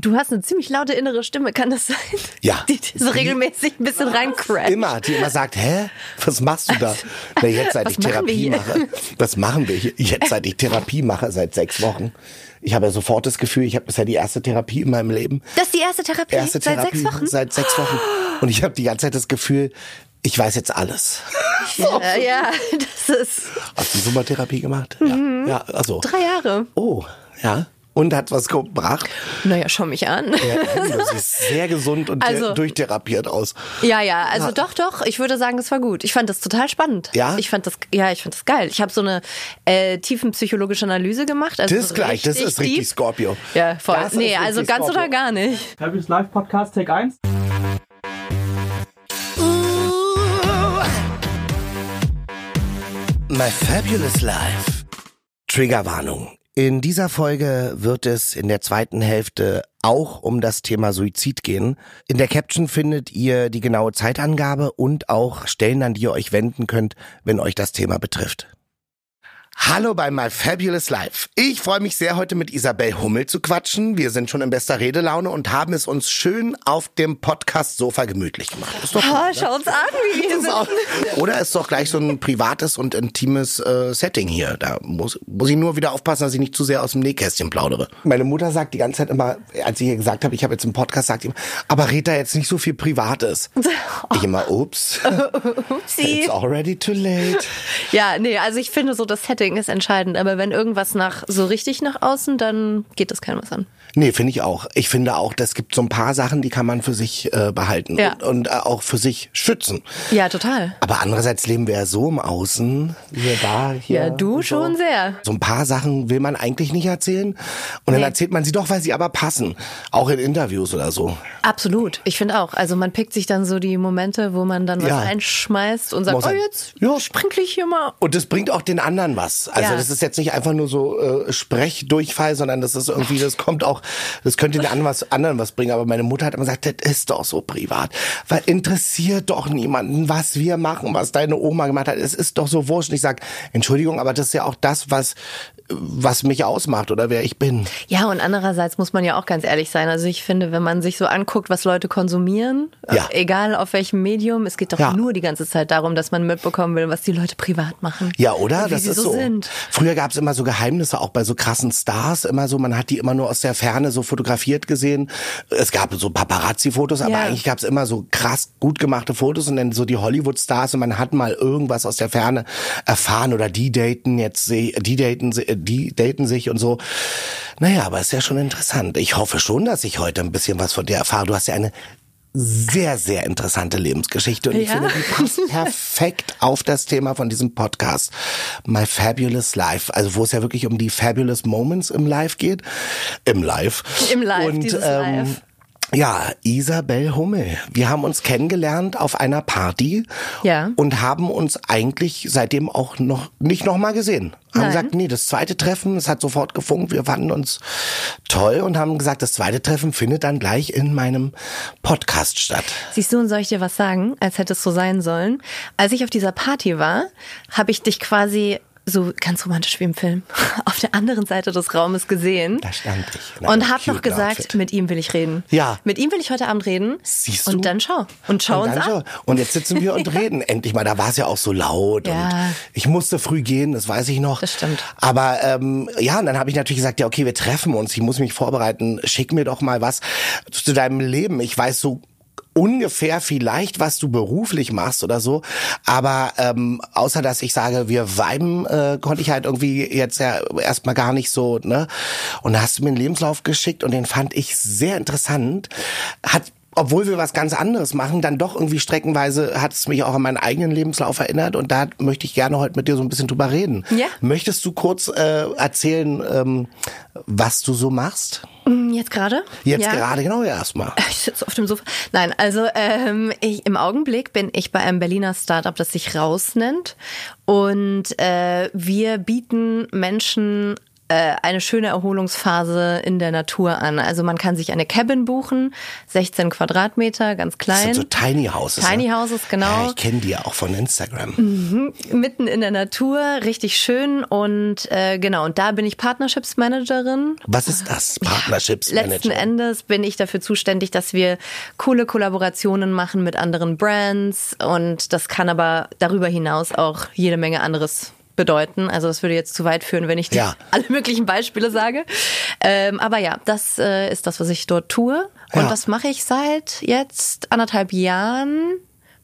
Du hast eine ziemlich laute innere Stimme, kann das sein? Ja. Die, die so regelmäßig ein bisschen reincrasht. Immer, die immer sagt, hä, was machst du da? Na, jetzt seit Was ich Therapie mache. Was machen wir hier? Jetzt seit ich Therapie mache, seit sechs Wochen. Ich habe ja sofort das Gefühl, ich habe bisher die erste Therapie in meinem Leben. Das ist die erste Therapie Erste seit Therapie sechs Wochen. Seit sechs Wochen. Und ich habe die ganze Zeit das Gefühl, ich weiß jetzt alles. Ja, ja, das ist Hast du Sommertherapie gemacht? Ja. Ja, also. Mhm. drei Jahre. Oh, ja. Und hat was gebracht? Naja, schau mich an. Ja, du siehst sehr gesund und Also- durchtherapiert aus. Ja, ja, also Ja. doch, doch. Ich würde sagen, das war gut. Ich fand das total spannend. Ja? Ich fand das, ja, ich fand das geil. Ich habe so eine äh, tiefenpsychologische Analyse gemacht. Also Das ist gleich, das ist richtig deep. Scorpio. Ja, voll. Das nee, also ganz Scorpio. oder gar nicht. Fabulous Live Podcast, Take 1. My Fabulous Life. Triggerwarnung. In dieser Folge wird es in der zweiten Hälfte auch um das Thema Suizid gehen. In der Caption findet ihr die genaue Zeitangabe und auch Stellen, an die ihr euch wenden könnt, wenn euch das Thema betrifft. Hallo bei My Fabulous Life. Ich freue mich sehr, heute mit Isabel Hummel zu quatschen. Wir sind schon in bester Redelaune und haben es uns schön auf dem Podcast-Sofa gemütlich gemacht. Ist doch gut, Oh, ne? schau uns an, wie wir auch, sitzen. oder ist doch gleich so ein privates und intimes äh, Setting hier. Da muss, muss ich nur wieder aufpassen, dass ich nicht zu sehr aus dem Nähkästchen plaudere. Meine Mutter sagt die ganze Zeit immer, als ich ihr gesagt habe, ich habe jetzt einen Podcast, sagt sie immer, aber red da jetzt nicht so viel Privates. Ich immer, ups, Upsi. it's already too late. Ja, nee, also ich finde so, das Setting ist entscheidend. Aber wenn irgendwas nach so richtig nach außen, dann geht das keinem was an. Nee, finde ich auch. Ich finde auch, das gibt so ein paar Sachen, die kann man für sich äh, behalten Ja. und, und äh, auch für sich schützen. Ja, total. Aber andererseits leben wir ja so im Außen, wir da, hier. Ja, du so. schon sehr. So ein paar Sachen will man eigentlich nicht erzählen. Und dann Nee. erzählt man sie doch, weil sie aber passen. Auch in Interviews oder so. Absolut. Ich finde auch. Also man pickt sich dann so die Momente, wo man dann was Ja. einschmeißt und sagt, Muss oh jetzt Ja. sprinkle ich hier mal. Und das bringt auch den anderen was. Also Ja. das ist jetzt nicht einfach nur so äh, Sprechdurchfall, sondern das ist irgendwie, das kommt auch, das könnte den anderen was, anderen was bringen. Aber meine Mutter hat immer gesagt, das ist doch so privat. Weil interessiert doch niemanden, was wir machen, was deine Oma gemacht hat. Es ist doch so wurscht. Und ich sag, Entschuldigung, aber das ist ja auch das, was, was mich ausmacht oder wer ich bin. Ja, und andererseits muss man ja auch ganz ehrlich sein. Also ich finde, wenn man sich so anguckt, was Leute konsumieren, Ja. äh, egal auf welchem Medium, es geht doch Ja. nur die ganze Zeit darum, dass man mitbekommen will, was die Leute privat machen. Ja, oder? Das ist so, so. Früher gab's immer so Geheimnisse, auch bei so krassen Stars, immer so, man hat die immer nur aus der Ferne so fotografiert gesehen. Es gab so Paparazzi-Fotos, aber Ja. eigentlich gab's immer so krass gut gemachte Fotos und dann so die Hollywood-Stars und man hat mal irgendwas aus der Ferne erfahren oder die daten jetzt, die daten, die daten sich und so. Naja, aber ist ja schon interessant. Ich hoffe schon, dass ich heute ein bisschen was von dir erfahre. Du hast ja eine sehr, sehr interessante Lebensgeschichte und ich Ja. finde, die passt perfekt auf das Thema von diesem Podcast. My Fabulous Life. Also wo es ja wirklich um die Fabulous Moments im Live geht. Im Live. Im Live, und, dieses ähm, Live. Ja, Isabel Hummel. Wir haben uns kennengelernt auf einer Party Ja. und haben uns eigentlich seitdem auch noch nicht noch mal gesehen. Haben Nein. gesagt, nee, das zweite Treffen, es hat sofort gefunkt, wir fanden uns toll und haben gesagt, das zweite Treffen findet dann gleich in meinem Podcast statt. Siehst du, und soll ich dir was sagen, als hätte es so sein sollen? Als ich auf dieser Party war, habe ich dich quasi so ganz romantisch wie im Film auf der anderen Seite des Raumes gesehen. Da stand ich. Und hab noch gesagt, Outfit. mit ihm will ich reden. Ja. Mit ihm will ich heute Abend reden. Siehst du? Und dann schau. Und schau und uns an. Und jetzt sitzen wir und reden endlich mal. Da war es ja auch so laut Ja. und ich musste früh gehen, das weiß ich noch. Das stimmt. Aber ähm, ja, und dann habe ich natürlich gesagt, ja okay, wir treffen uns. Ich muss mich vorbereiten. Schick mir doch mal was zu deinem Leben. Ich weiß so ungefähr vielleicht, was du beruflich machst oder so. Aber ähm, außer dass ich sage, wir viben, äh, konnte ich halt irgendwie jetzt ja erstmal gar nicht so, ne? Und da hast du mir einen Lebenslauf geschickt und den fand ich sehr interessant. Hat obwohl wir was ganz anderes machen, dann doch irgendwie streckenweise hat es mich auch an meinen eigenen Lebenslauf erinnert und da möchte ich gerne heute mit dir so ein bisschen drüber reden. Ja. Möchtest du kurz äh, erzählen, ähm, was du so machst? Hm, Jetzt gerade? Jetzt Ja. gerade genau erstmal. Ich sitze auf dem Sofa. Nein, also ähm, ich, im Augenblick bin ich bei einem Berliner Startup, das sich Raus nennt. Und äh, wir bieten Menschen eine schöne Erholungsphase in der Natur an. Also man kann sich eine Cabin buchen, 16 Quadratmeter, ganz Das klein. sind so Tiny Houses. Tiny ne? Houses, genau. Ja, ich kenne die ja auch von Instagram. mitten in der Natur, richtig schön und äh, genau, und da bin ich Partnerships Managerin. Was ist das? Partnerships Letzten Manager. Endes bin ich dafür zuständig, dass wir coole Kollaborationen machen mit anderen Brands und das kann aber darüber hinaus auch jede Menge anderes bedeuten. Also das würde jetzt zu weit führen, wenn ich dir Ja. alle möglichen Beispiele sage. Ähm, aber ja, das äh, ist das, was ich dort tue und Ja. das mache ich seit jetzt anderthalb Jahren.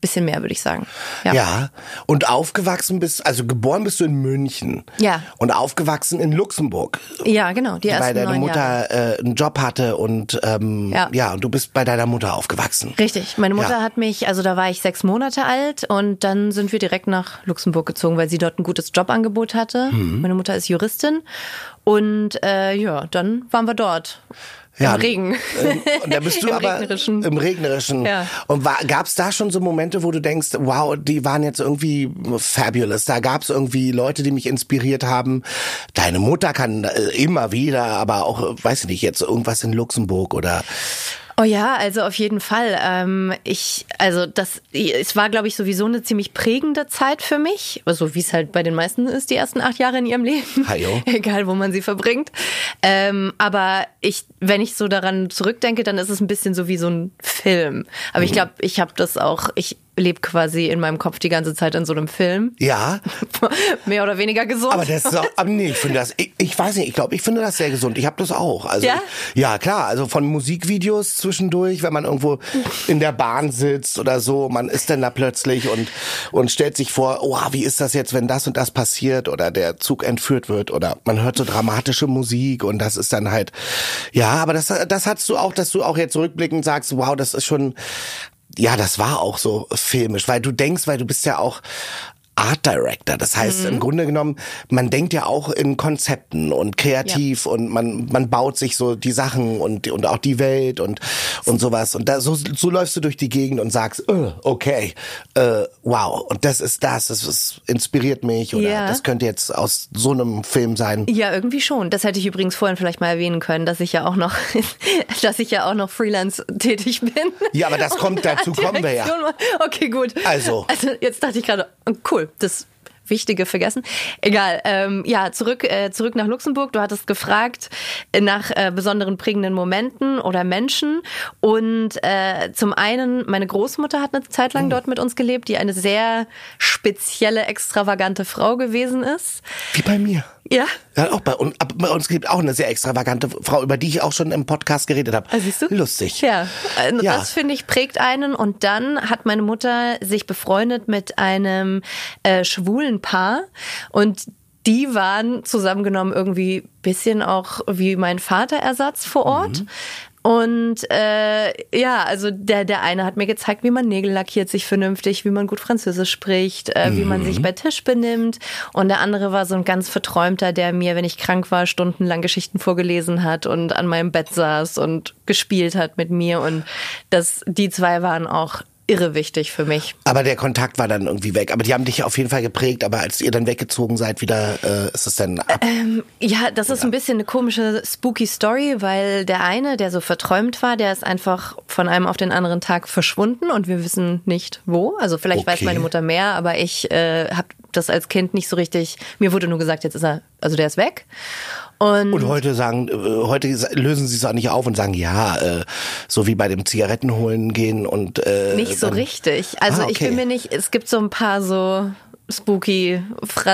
Bisschen mehr, würde ich sagen. Ja. Und aufgewachsen bist, also geboren bist du in München. Ja. Und aufgewachsen in Luxemburg. Ja, genau. Die ersten weil deine neun Jahre. Mutter äh, einen Job hatte und ähm, ja. Ja. und du bist bei deiner Mutter aufgewachsen. Richtig. Meine Mutter Ja. hat mich, also da war ich sechs Monate alt und dann sind wir direkt nach Luxemburg gezogen, weil sie dort ein gutes Jobangebot hatte. Mhm. Meine Mutter ist Juristin und äh, ja, dann waren wir dort. Ja, Im Regen. Und da bist du Im aber Regnerischen. im regnerischen. Ja. Und gab es da schon so Momente, wo du denkst, wow, die waren jetzt irgendwie fabulous. Da gab es irgendwie Leute, die mich inspiriert haben. Deine Mutter kann äh, immer wieder, aber auch, äh, weiß ich nicht, jetzt irgendwas in Luxemburg oder Oh ja, also auf jeden Fall. Ähm, ich, also das, es war, glaube ich, sowieso eine ziemlich prägende Zeit für mich. Also wie es halt bei den meisten ist, die ersten acht Jahre in ihrem Leben. Hajo. Egal, wo man sie verbringt. Ähm, aber ich, wenn ich so daran zurückdenke, dann ist es ein bisschen so wie so ein Film. Aber Mhm. ich glaube, ich habe das auch, ich lebe quasi in meinem Kopf die ganze Zeit in so einem Film. ja. Mehr oder weniger gesund. Aber das ist auch, aber nee, ich finde das, ich, ich weiß nicht, ich glaube, ich finde das sehr gesund. Ich habe das auch. Also, Ja? ja, klar. Also von Musikvideos zwischendurch, wenn man irgendwo in der Bahn sitzt oder so, man ist dann da plötzlich und, und stellt sich vor, oh, wie ist das jetzt, wenn das und das passiert oder der Zug entführt wird oder man hört so dramatische Musik und das ist dann halt, ja, aber das, das hast du auch, dass du auch jetzt rückblickend sagst, wow, das ist schon, ja, das war auch so filmisch, weil du denkst, weil du bist ja auch Art Director. Das heißt, Mhm. im Grunde genommen, man denkt ja auch in Konzepten und kreativ und man, man baut sich so die Sachen und, und auch die Welt und, und sowas. Und da, so, so läufst du durch die Gegend und sagst, äh, okay, äh, wow, und das ist das, das ist, inspiriert mich oder Ja. das könnte jetzt aus so einem Film sein. Ja, irgendwie schon. Das hätte ich übrigens vorhin vielleicht mal erwähnen können, dass ich ja auch noch, dass ich ja auch noch Freelance tätig bin. Ja, aber das kommt, dazu kommen wir ja. Okay, gut. Also. Also jetzt dachte ich gerade, cool, das Wichtige vergessen. Egal. Ähm, ja, zurück, äh, zurück nach Luxemburg. Du hattest gefragt nach äh, besonderen prägenden Momenten oder Menschen. Und äh, zum einen, meine Großmutter hat eine Zeit lang dort mit uns gelebt, die eine sehr spezielle, extravagante Frau gewesen ist. Wie bei mir. Ja. Ja, auch bei, uns, ab- bei uns gibt auch eine sehr extravagante Frau, über die ich auch schon im Podcast geredet habe. Ah, siehst du? Lustig. Ja, also Ja. das finde ich prägt einen. Und dann hat meine Mutter sich befreundet mit einem äh, schwulen Paar und die waren zusammengenommen irgendwie bisschen auch wie mein Vaterersatz vor Ort. Und äh, ja, also der, der eine hat mir gezeigt, wie man Nägel lackiert sich vernünftig, wie man gut Französisch spricht, äh, wie man sich bei Tisch benimmt. Und der andere war so ein ganz verträumter, der mir, wenn ich krank war, stundenlang Geschichten vorgelesen hat und an meinem Bett saß und gespielt hat mit mir. Und das, die zwei waren auch irre wichtig für mich. Aber der Kontakt war dann irgendwie weg. Aber die haben dich auf jeden Fall geprägt. Aber als ihr dann weggezogen seid, wieder äh, ist es dann ab. Ja, das ist ein bisschen eine komische, spooky Story, weil der eine, der so verträumt war, der ist einfach von einem auf den anderen Tag verschwunden und wir wissen nicht wo. Also vielleicht weiß Okay. meine Mutter mehr, aber ich äh, habe das als Kind nicht so richtig. Mir wurde nur gesagt, jetzt ist er, also der ist weg. Und, Und heute sagen, äh, heute lösen sie es auch nicht auf und sagen, ja, äh, so wie bei dem Zigarettenholen gehen und äh, nicht so richtig. Also Ah, ich okay. bin mir nicht. Es gibt so ein paar so spooky,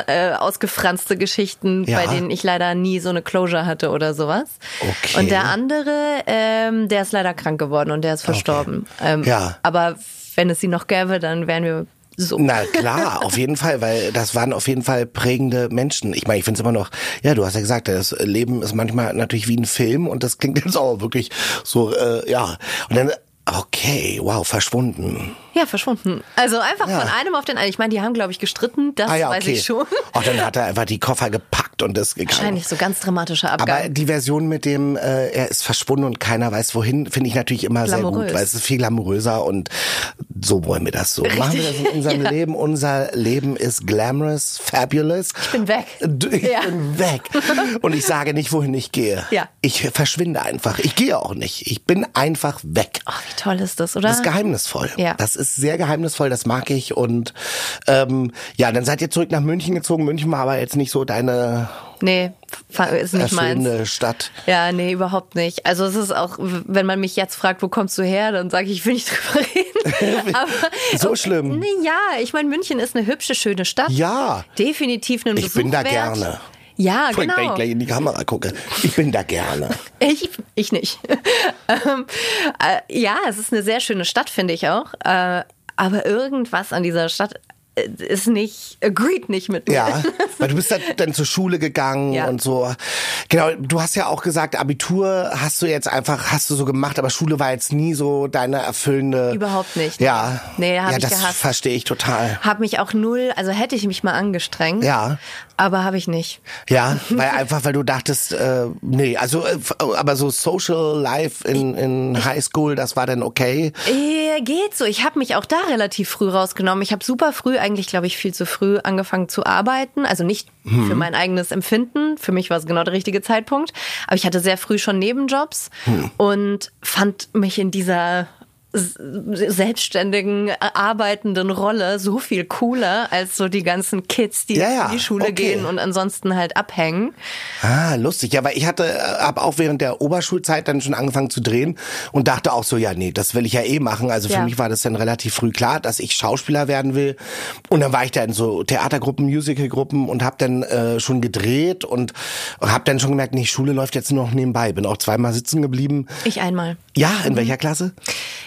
äh, ausgefranste Geschichten, Ja. bei denen ich leider nie so eine Closure hatte oder sowas. Okay. Und der andere, ähm, der ist leider krank geworden und der ist verstorben. Ähm, Ja. Aber wenn es sie noch gäbe, dann wären wir so. Na klar, auf jeden Fall, weil das waren auf jeden Fall prägende Menschen. Ich meine, ich finde es immer noch, ja, du hast ja gesagt, das Leben ist manchmal natürlich wie ein Film und das klingt jetzt auch wirklich so, äh, ja. Und dann, okay, wow, verschwunden. Ja, verschwunden. Also einfach Ja. von einem auf den anderen. Ich meine, die haben, glaube ich, gestritten, das Ah ja, weiß okay. ich schon. Oh, dann hat er einfach die Koffer gepackt und ist gegangen. Wahrscheinlich so ganz dramatischer Abgang. Aber die Version mit dem, äh, er ist verschwunden und keiner weiß wohin, finde ich natürlich immer sehr Glamourös. gut, weil es ist viel glamouröser und so wollen wir das so. Machen wir das in unserem Ja. Leben. Unser Leben ist glamorous, fabulous. Ich bin weg. Ich Ja. bin weg. Und ich sage nicht, wohin ich gehe. Ja. Ich verschwinde einfach. Ich gehe auch nicht. Ich bin einfach weg. oh, wie toll ist das, oder? Das ist geheimnisvoll. Ja. Das ist sehr geheimnisvoll, das mag ich. Und ähm, ja, dann seid ihr zurück nach München gezogen. München war aber jetzt nicht so deine nee, ist nicht meins. erfüllende Stadt. Ja, nee, überhaupt nicht. Also es ist auch, wenn man mich jetzt fragt, wo kommst du her, dann sage ich, ich will nicht drüber reden. Aber, So schlimm. Nee, ja, ich meine, München ist eine hübsche, schöne Stadt. Ja. Definitiv ein Ich bin da Besuch wert. gerne. Ja, Wenn ich genau. gleich in die Kamera gucke. Ich bin da gerne. Ich, ich nicht. ähm, äh, ja, es ist eine sehr schöne Stadt, finde ich auch. Äh, aber irgendwas an dieser Stadt äh, ist nicht, agreed nicht mit mir. Ja, weil du bist dann, dann zur Schule gegangen Ja. und so. Genau, du hast ja auch gesagt, Abitur hast du jetzt einfach, hast du so gemacht, aber Schule war jetzt nie so deine erfüllende. Überhaupt nicht. Ja. Nee, hab ja, ich das verstehe ich total. Hab mich auch null, also hätte ich mich mal angestrengt. Ja. Aber habe ich nicht. Ja, weil einfach, weil du dachtest, äh, nee, also, äh, aber so Social Life in, in High School, das war dann okay. Äh, geht so. Ich habe mich auch da relativ früh rausgenommen. Ich habe super früh, eigentlich glaube ich viel zu früh, angefangen zu arbeiten. Also nicht Mhm. für mein eigenes Empfinden. Für mich war es genau der richtige Zeitpunkt. Aber ich hatte sehr früh schon Nebenjobs Hm. und fand mich in dieser selbstständigen, äh, arbeitenden Rolle so viel cooler als so die ganzen Kids, die Ja, ja, in die Schule okay. gehen und ansonsten halt abhängen. Ah, lustig. Ja, weil ich hatte, habe auch während der Oberschulzeit dann schon angefangen zu drehen und dachte auch so, ja, nee, das will ich ja eh machen. Also für Ja. mich war das dann relativ früh klar, dass ich Schauspieler werden will. Und dann war ich da in so Theatergruppen, Musicalgruppen und habe dann äh, schon gedreht und habe dann schon gemerkt, nee, Schule läuft jetzt nur noch nebenbei. Bin auch zweimal sitzen geblieben. Ich einmal. Ja, in welcher Klasse?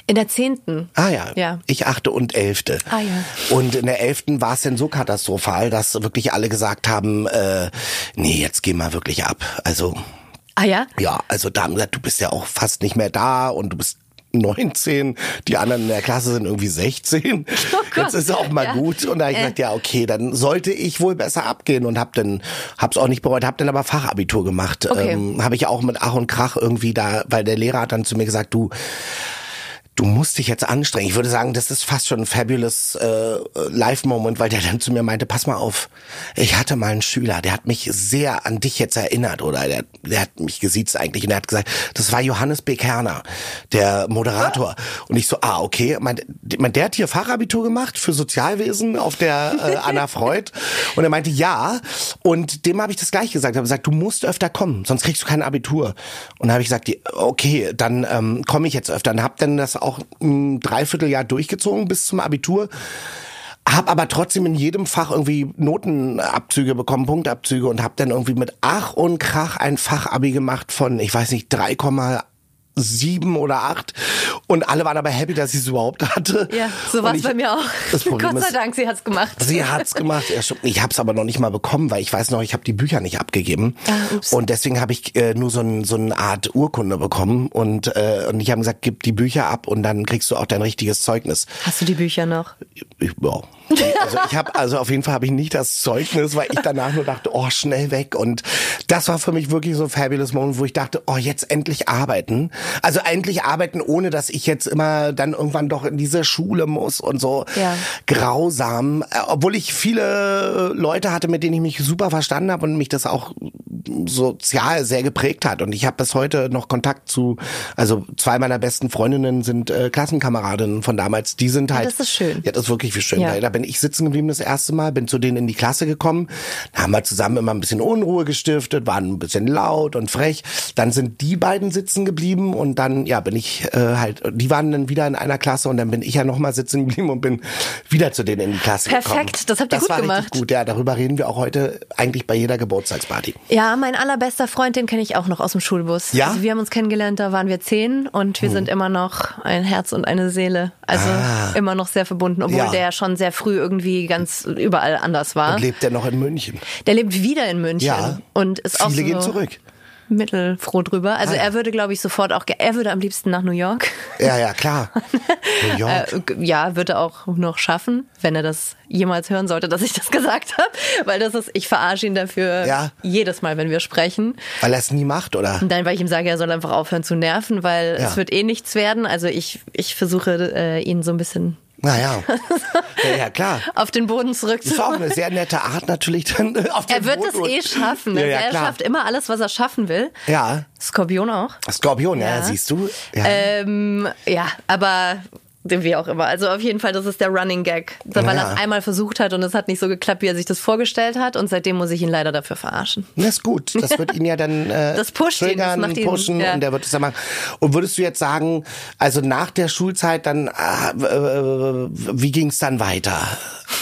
In der zehnten. Ah ja, Ja. ich achte und elfte. Ah ja. Und in der elften war es dann so katastrophal, dass wirklich alle gesagt haben, äh, nee, jetzt geh mal wirklich ab. Also Ah ja? ja, also da haben gesagt, du bist ja auch fast nicht mehr da und du bist 19, die anderen in der Klasse sind irgendwie 16. Oh Gott. Jetzt ist auch mal Ja. gut. Und da habe ich Äh. gesagt, ja, okay, dann sollte ich wohl besser abgehen und hab dann, hab's auch nicht bereut, hab dann aber Fachabitur gemacht. Okay. Ähm, habe ich auch mit Ach und Krach irgendwie da, weil der Lehrer hat dann zu mir gesagt, du, du musst dich jetzt anstrengen. Ich würde sagen, das ist fast schon ein fabulous äh, Live-Moment, weil der dann zu mir meinte, pass mal auf, ich hatte mal einen Schüler, der hat mich sehr an dich jetzt erinnert oder der, der hat mich gesiezt eigentlich und er hat gesagt, das war Johannes B. Kerner, der Moderator. Und ich so, ah, okay. Mein, der hat hier Fachabitur gemacht für Sozialwesen auf der äh, Anna Freud und er meinte, ja. Und dem habe ich das gleich gesagt. Habe gesagt, du musst öfter kommen, sonst kriegst du kein Abitur. Und habe ich gesagt, okay, dann ähm, komme ich jetzt öfter. Und habe dann das auch ein Dreivierteljahr durchgezogen bis zum Abitur. Hab aber trotzdem in jedem Fach irgendwie Notenabzüge bekommen, Punktabzüge und hab dann irgendwie mit Ach und Krach ein Fachabi gemacht von, ich weiß nicht, 3,7 oder 8 und alle waren aber happy, dass ich es überhaupt hatte. Ja, so war es bei mir auch. Das Problem Gott sei ist, Dank, sie hat's gemacht. Sie hat's gemacht. Ich habe es aber noch nicht mal bekommen, weil ich weiß noch, ich habe die Bücher nicht abgegeben. Ah, und deswegen habe ich äh, nur so, ein, so eine Art Urkunde bekommen. Und, äh, und ich habe gesagt, gib die Bücher ab und dann kriegst du auch dein richtiges Zeugnis. Hast du die Bücher noch? Ich, ja. Also ich habe also auf jeden Fall habe ich nicht das Zeugnis, weil ich danach nur dachte, oh schnell weg und das war für mich wirklich so ein fabulous Moment, wo ich dachte, oh jetzt endlich arbeiten. Also endlich arbeiten, ohne dass ich jetzt immer dann irgendwann doch in diese Schule muss und so Ja. grausam, Äh, obwohl ich viele Leute hatte, mit denen ich mich super verstanden habe und mich das auch sozial sehr geprägt hat und ich habe bis heute noch Kontakt zu, also zwei meiner besten Freundinnen sind äh, Klassenkameradinnen von damals, die sind halt das ist schön. ja, das ist wirklich wie schön. Ja. Da bin ich sitzen geblieben das erste Mal, bin zu denen in die Klasse gekommen, da haben wir zusammen immer ein bisschen Unruhe gestiftet, waren ein bisschen laut und frech. Dann sind die beiden sitzen geblieben und dann, ja, bin ich äh, halt, die waren dann wieder in einer Klasse und dann bin ich ja nochmal sitzen geblieben und bin wieder zu denen in die Klasse gekommen. Perfekt, das habt ihr das gut war gemacht. Richtig gut, ja, darüber reden wir auch heute eigentlich bei jeder Geburtstagsparty. Ja, mein allerbester Freund, den kenne ich auch noch aus dem Schulbus. Ja? Also wir haben uns kennengelernt, da waren wir zehn und wir sind immer noch ein Herz und eine Seele. Also immer noch sehr verbunden, obwohl Ah. Ja. der schon sehr früh irgendwie ganz überall anders war. Und lebt er noch in München. Der lebt wieder in München Ja. und ist auch Viele so, gehen zurück. mittelfroh drüber. Also Ah, ja. er würde, glaube ich, sofort auch, er würde am liebsten nach New York. Ja, ja, klar. New York. Äh, ja, wird er auch noch schaffen, wenn er das jemals hören sollte, dass ich das gesagt habe. Weil das ist, ich verarsche ihn dafür Ja. jedes Mal, wenn wir sprechen. Weil er es nie macht, oder? Und dann, weil ich ihm sage, er soll einfach aufhören zu nerven, weil Ja. es wird eh nichts werden. Also ich, ich versuche, äh, ihn so ein bisschen Naja. Ja, ja, klar. auf den Boden Das ist auch eine sehr nette Art natürlich dann auf Er den wird Boden es eh schaffen. Ja, Also ja, er klar. schafft immer alles, was er schaffen will. Ja. Skorpion auch. Skorpion, ja, Ja. siehst du? Ja. Ähm, ja, aber wie auch immer. Also auf jeden Fall, das ist der Running Gag. Weil Ja. er es einmal versucht hat und es hat nicht so geklappt, wie er sich das vorgestellt hat. Und seitdem muss ich ihn leider dafür verarschen. Das ist gut. Das wird ihn ja dann äh, Das pusht ihn, das triggern, macht ihn, pushen ja. und der wird es dann machen. Und würdest du jetzt sagen, also nach der Schulzeit dann, äh, äh, wie ging es dann weiter?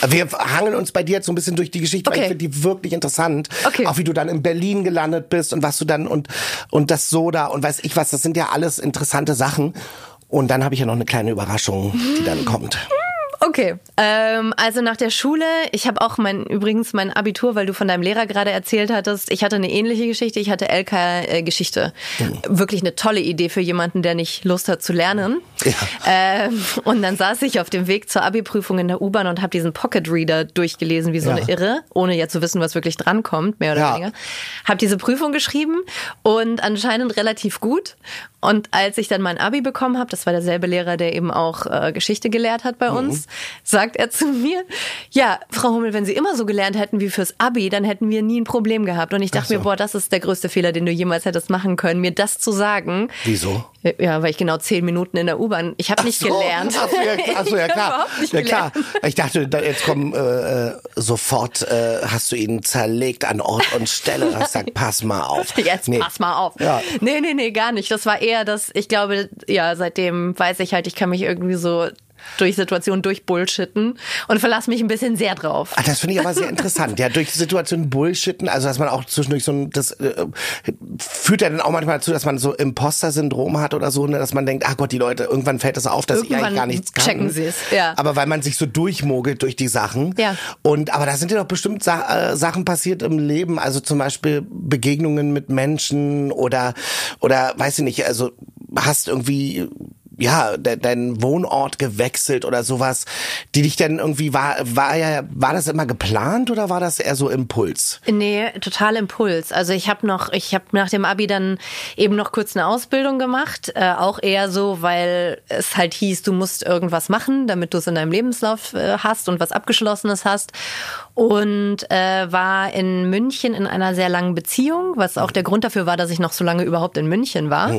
Wir hangeln uns bei dir jetzt so ein bisschen durch die Geschichte, weil Okay. ich finde die wirklich interessant. Okay. Auch wie du dann in Berlin gelandet bist und was du dann und und das Soda und weiß ich was, das sind ja alles interessante Sachen. Und dann habe ich ja noch eine kleine Überraschung, die dann kommt. Okay, ähm, also nach der Schule, ich habe auch mein übrigens mein Abitur, weil du von deinem Lehrer gerade erzählt hattest. Ich hatte eine ähnliche Geschichte. Ich hatte LK äh, Geschichte. Wirklich eine tolle Idee für jemanden, der nicht Lust hat zu lernen. Ja. Ähm, und dann saß ich auf dem Weg zur Abi-Prüfung in der U-Bahn und habe diesen Pocket Reader durchgelesen wie so Ja. eine Irre, ohne ja zu wissen, was wirklich drankommt, mehr oder Ja. weniger. Habe diese Prüfung geschrieben und anscheinend relativ gut. Und als ich dann mein Abi bekommen habe, das war derselbe Lehrer, der eben auch äh, Geschichte gelehrt hat bei Mhm. uns, sagt er zu mir, ja, Frau Hummel, wenn Sie immer so gelernt hätten wie fürs Abi, dann hätten wir nie ein Problem gehabt. Und ich dachte Ach so. mir, boah, das ist der größte Fehler, den du jemals hättest machen können, mir das zu sagen. Wieso? Ja, weil ich genau zehn Minuten in der U-Bahn, ich habe nicht so, gelernt. Ach so, ja, ach so, ja klar. ja klar. Ich dachte, da, jetzt kommen äh, äh, sofort äh, hast du ihn zerlegt an Ort und Stelle. und Hast gesagt, pass mal auf. Jetzt Nee. pass mal auf. Ja. Nee, nee, nee, gar nicht. Das war eher das, ich glaube, ja, seitdem weiß ich halt, ich kann mich irgendwie so durch Situationen durchbullshitten und verlasse mich ein bisschen sehr drauf. Ah, das finde ich aber sehr interessant. Ja, durch die Situation Bullshitten, also dass man auch zwischendurch so ein, das äh, führt ja dann auch manchmal dazu, dass man so Imposter-Syndrom hat oder so, ne, dass man denkt, ach Gott, die Leute, irgendwann fällt es auf, dass ich Irgendwann eigentlich gar nichts kann. checken sie es, ja. Aber weil man sich so durchmogelt durch die Sachen. Ja. Und aber da sind ja doch bestimmt Sa äh, Sachen passiert im Leben, also zum Beispiel Begegnungen mit Menschen oder oder weiß ich nicht, also hast irgendwie ja, de deinen Wohnort gewechselt oder sowas, die dich dann irgendwie war, war ja, war das immer geplant oder war das eher so Impuls? Nee, total Impuls. Also ich habe noch, ich habe nach dem Abi dann eben noch kurz eine Ausbildung gemacht, äh, auch eher so, weil es halt hieß, du musst irgendwas machen, damit du es in deinem Lebenslauf äh, hast und was Abgeschlossenes hast. Und äh, war in München in einer sehr langen Beziehung, was auch der Grund dafür war, dass ich noch so lange überhaupt in München war.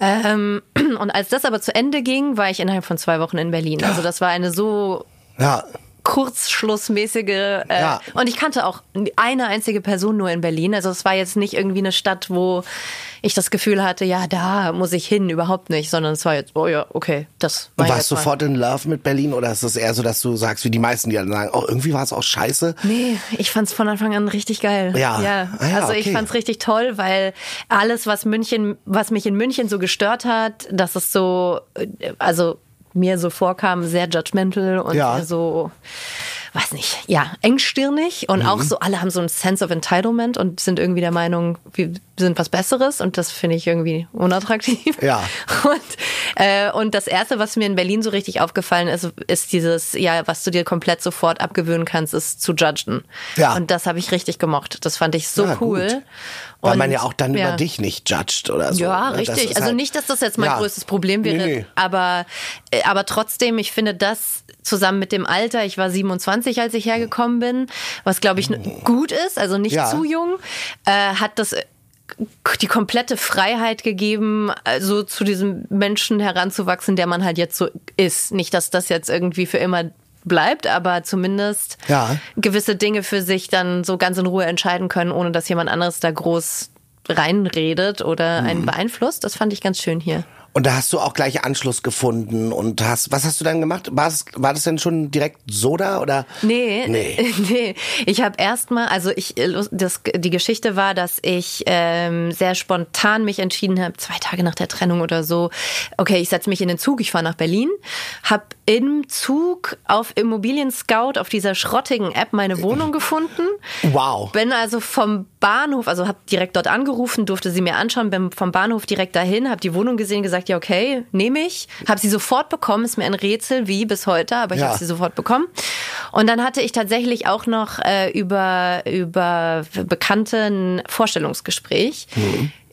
Ähm, und als das aber zu Ende ging, war ich innerhalb von zwei Wochen in Berlin. Also das war eine so Ja, kurzschlussmäßige äh, Ja. und ich kannte auch eine einzige Person nur in Berlin. Also es war jetzt nicht irgendwie eine Stadt, wo ich das Gefühl hatte, ja, da muss ich hin, überhaupt nicht, sondern es war jetzt, oh ja, okay, das war und warst mal. sofort in Love mit Berlin oder ist es eher so, dass du sagst, wie die meisten, die dann sagen, oh, irgendwie war es auch scheiße? Nee, ich fand's von Anfang an richtig geil. Ja. ja. Ah ja, also ich okay. fand's richtig toll, weil alles, was München, was mich in München so gestört hat, dass es so, äh, also mir so vorkam, sehr judgmental und Ja. so, weiß nicht, ja, engstirnig und Mhm. auch so, alle haben so ein Sense of Entitlement und sind irgendwie der Meinung, wir sind was Besseres und das finde ich irgendwie unattraktiv. Ja. Und, äh, und das erste, was mir in Berlin so richtig aufgefallen ist, ist dieses, ja, was du dir komplett sofort abgewöhnen kannst, ist zu judgen. Ja. Und das habe ich richtig gemocht. Das fand ich so Ja, gut. Weil und, man ja auch dann ja. über dich nicht judged oder so. Ja, ne? Richtig. Also halt- nicht, dass das jetzt mein Ja. größtes Problem wäre, Nee, nee. aber äh, aber trotzdem, ich finde das zusammen mit dem Alter, ich war 27, als ich hergekommen bin, was glaube ich n- gut ist, also nicht Ja. zu jung, äh, hat das äh, die komplette Freiheit gegeben, also zu diesem Menschen heranzuwachsen, der man halt jetzt so ist. Nicht, dass das jetzt irgendwie für immer bleibt, aber zumindest Ja. gewisse Dinge für sich dann so ganz in Ruhe entscheiden können, ohne dass jemand anderes da groß reinredet oder Mhm. einen beeinflusst. Das fand ich ganz schön hier. Und da hast du auch gleich Anschluss gefunden und hast, was hast du dann gemacht? War das, war das denn schon direkt Soda oder? Nee, Nee. nee. Ich habe erstmal, also ich, das, die Geschichte war, dass ich ähm, sehr spontan mich entschieden habe, zwei Tage nach der Trennung oder so, okay, ich setze mich in den Zug, ich fahre nach Berlin, habe im Zug auf Immobilien Scout auf dieser schrottigen App meine Wohnung gefunden. Wow. Bin also vom Bahnhof, also habe direkt dort angerufen, durfte sie mir anschauen, bin vom Bahnhof direkt dahin, habe die Wohnung gesehen, gesagt, ja okay, nehme ich, habe sie sofort bekommen, ist mir ein Rätsel wie bis heute, aber ich Ja. habe sie sofort bekommen. Und dann hatte ich tatsächlich auch noch äh, über über Bekannte ein Vorstellungsgespräch.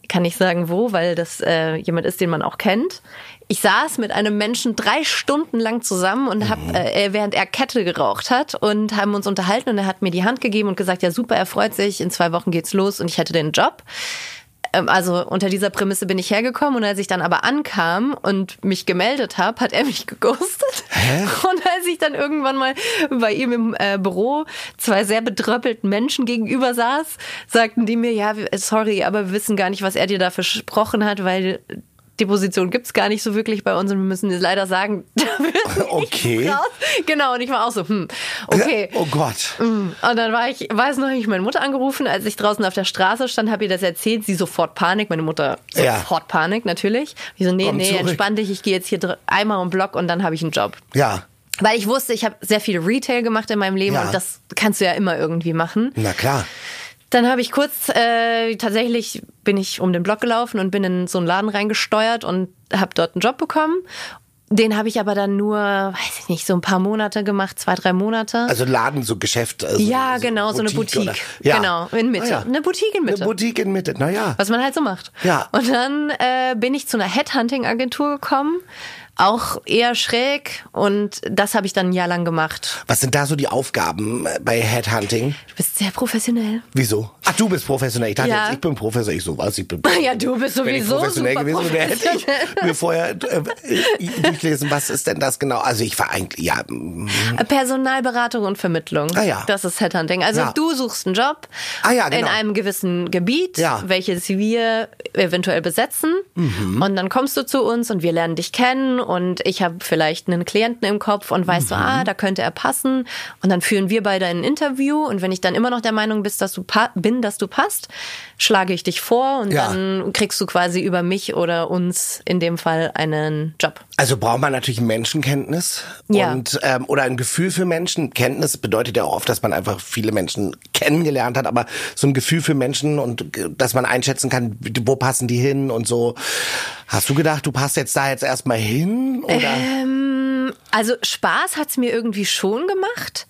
Kann ich sagen, wo, weil das äh, jemand ist, den man auch kennt. Ich saß mit einem Menschen drei Stunden lang zusammen und hab, äh, während er Kette geraucht hat und haben uns unterhalten und er hat mir die Hand gegeben und gesagt, ja super, er freut sich, in zwei Wochen geht's los und ich hätte den Job. Ähm, Also unter dieser Prämisse bin ich hergekommen und als ich dann aber ankam und mich gemeldet habe, hat er mich geghostet. Und als ich dann irgendwann mal bei ihm im äh, Büro zwei sehr bedröppelten Menschen gegenüber saß, sagten die mir, ja, sorry, aber wir wissen gar nicht, was er dir da versprochen hat, weil die Position gibt's gar nicht so wirklich bei uns und wir müssen dir leider sagen, da wird Okay. raus. Genau, und ich war auch so, hm, okay. Oh Gott. Und dann war ich, weiß noch, hab ich meine Mutter angerufen, als ich draußen auf der Straße stand, habe ihr das erzählt, sie sofort Panik, meine Mutter Ja. sofort Panik, natürlich. Ich so, nee, Komm nee, zurück. entspann dich, ich gehe jetzt hier einmal um Block und dann habe ich einen Job. Ja. Weil ich wusste, ich habe sehr viel Retail gemacht in meinem Leben Ja. und das kannst du ja immer irgendwie machen. Na klar. Dann habe ich kurz, äh, tatsächlich bin ich um den Block gelaufen und bin in so einen Laden reingesteuert und habe dort einen Job bekommen. Den habe ich aber dann nur, weiß ich nicht, so ein paar Monate gemacht, zwei, drei Monate. Also Laden, so Geschäft. Also Ja, genau, so eine Boutique. oder- Ja. Genau, in Mitte. Ah, ja. Eine Boutique in Mitte. Eine Boutique in Mitte, naja. was man halt so macht. Ja. Und dann äh, bin ich zu einer Headhunting-Agentur gekommen, auch eher schräg und das habe ich dann ein Jahr lang gemacht. Was sind da so die Aufgaben äh, bei Headhunting? Du bist sehr professionell. Wieso? Ach, du bist professionell. Ich dachte Ja. jetzt, ich bin professionell. Ich so was, ich bin Ja, du bist Wenn ich sowieso professionell gewesen wäre, hätte ich mir vorher äh, durchlesen, was ist denn das genau? Also ich war eigentlich, ja, mm, Personalberatung und Vermittlung. Ah, ja. Das ist Headhunting. Also Ja. du suchst einen Job Ah, ja, genau. in einem gewissen Gebiet, Ja. welches wir eventuell besetzen. Mhm. Und dann kommst du zu uns und wir lernen dich kennen und ich habe vielleicht einen Klienten im Kopf und weißt so, Mhm. ah, da könnte er passen. Und dann führen wir beide ein Interview und wenn ich dann immer noch der Meinung bist, dass du bin, dass du passt, schlage ich dich vor und Ja. dann kriegst du quasi über mich oder uns in dem Fall einen Job. also braucht man natürlich Menschenkenntnis Ja. und ähm, oder ein Gefühl für Menschen. Kenntnis bedeutet ja auch oft, dass man einfach viele Menschen kennengelernt hat, aber so ein Gefühl für Menschen und äh, dass man einschätzen kann, wo passen die hin und so. Hast du gedacht, du passt jetzt da jetzt erstmal hin oder? Ähm, also Spaß hat's mir irgendwie schon gemacht.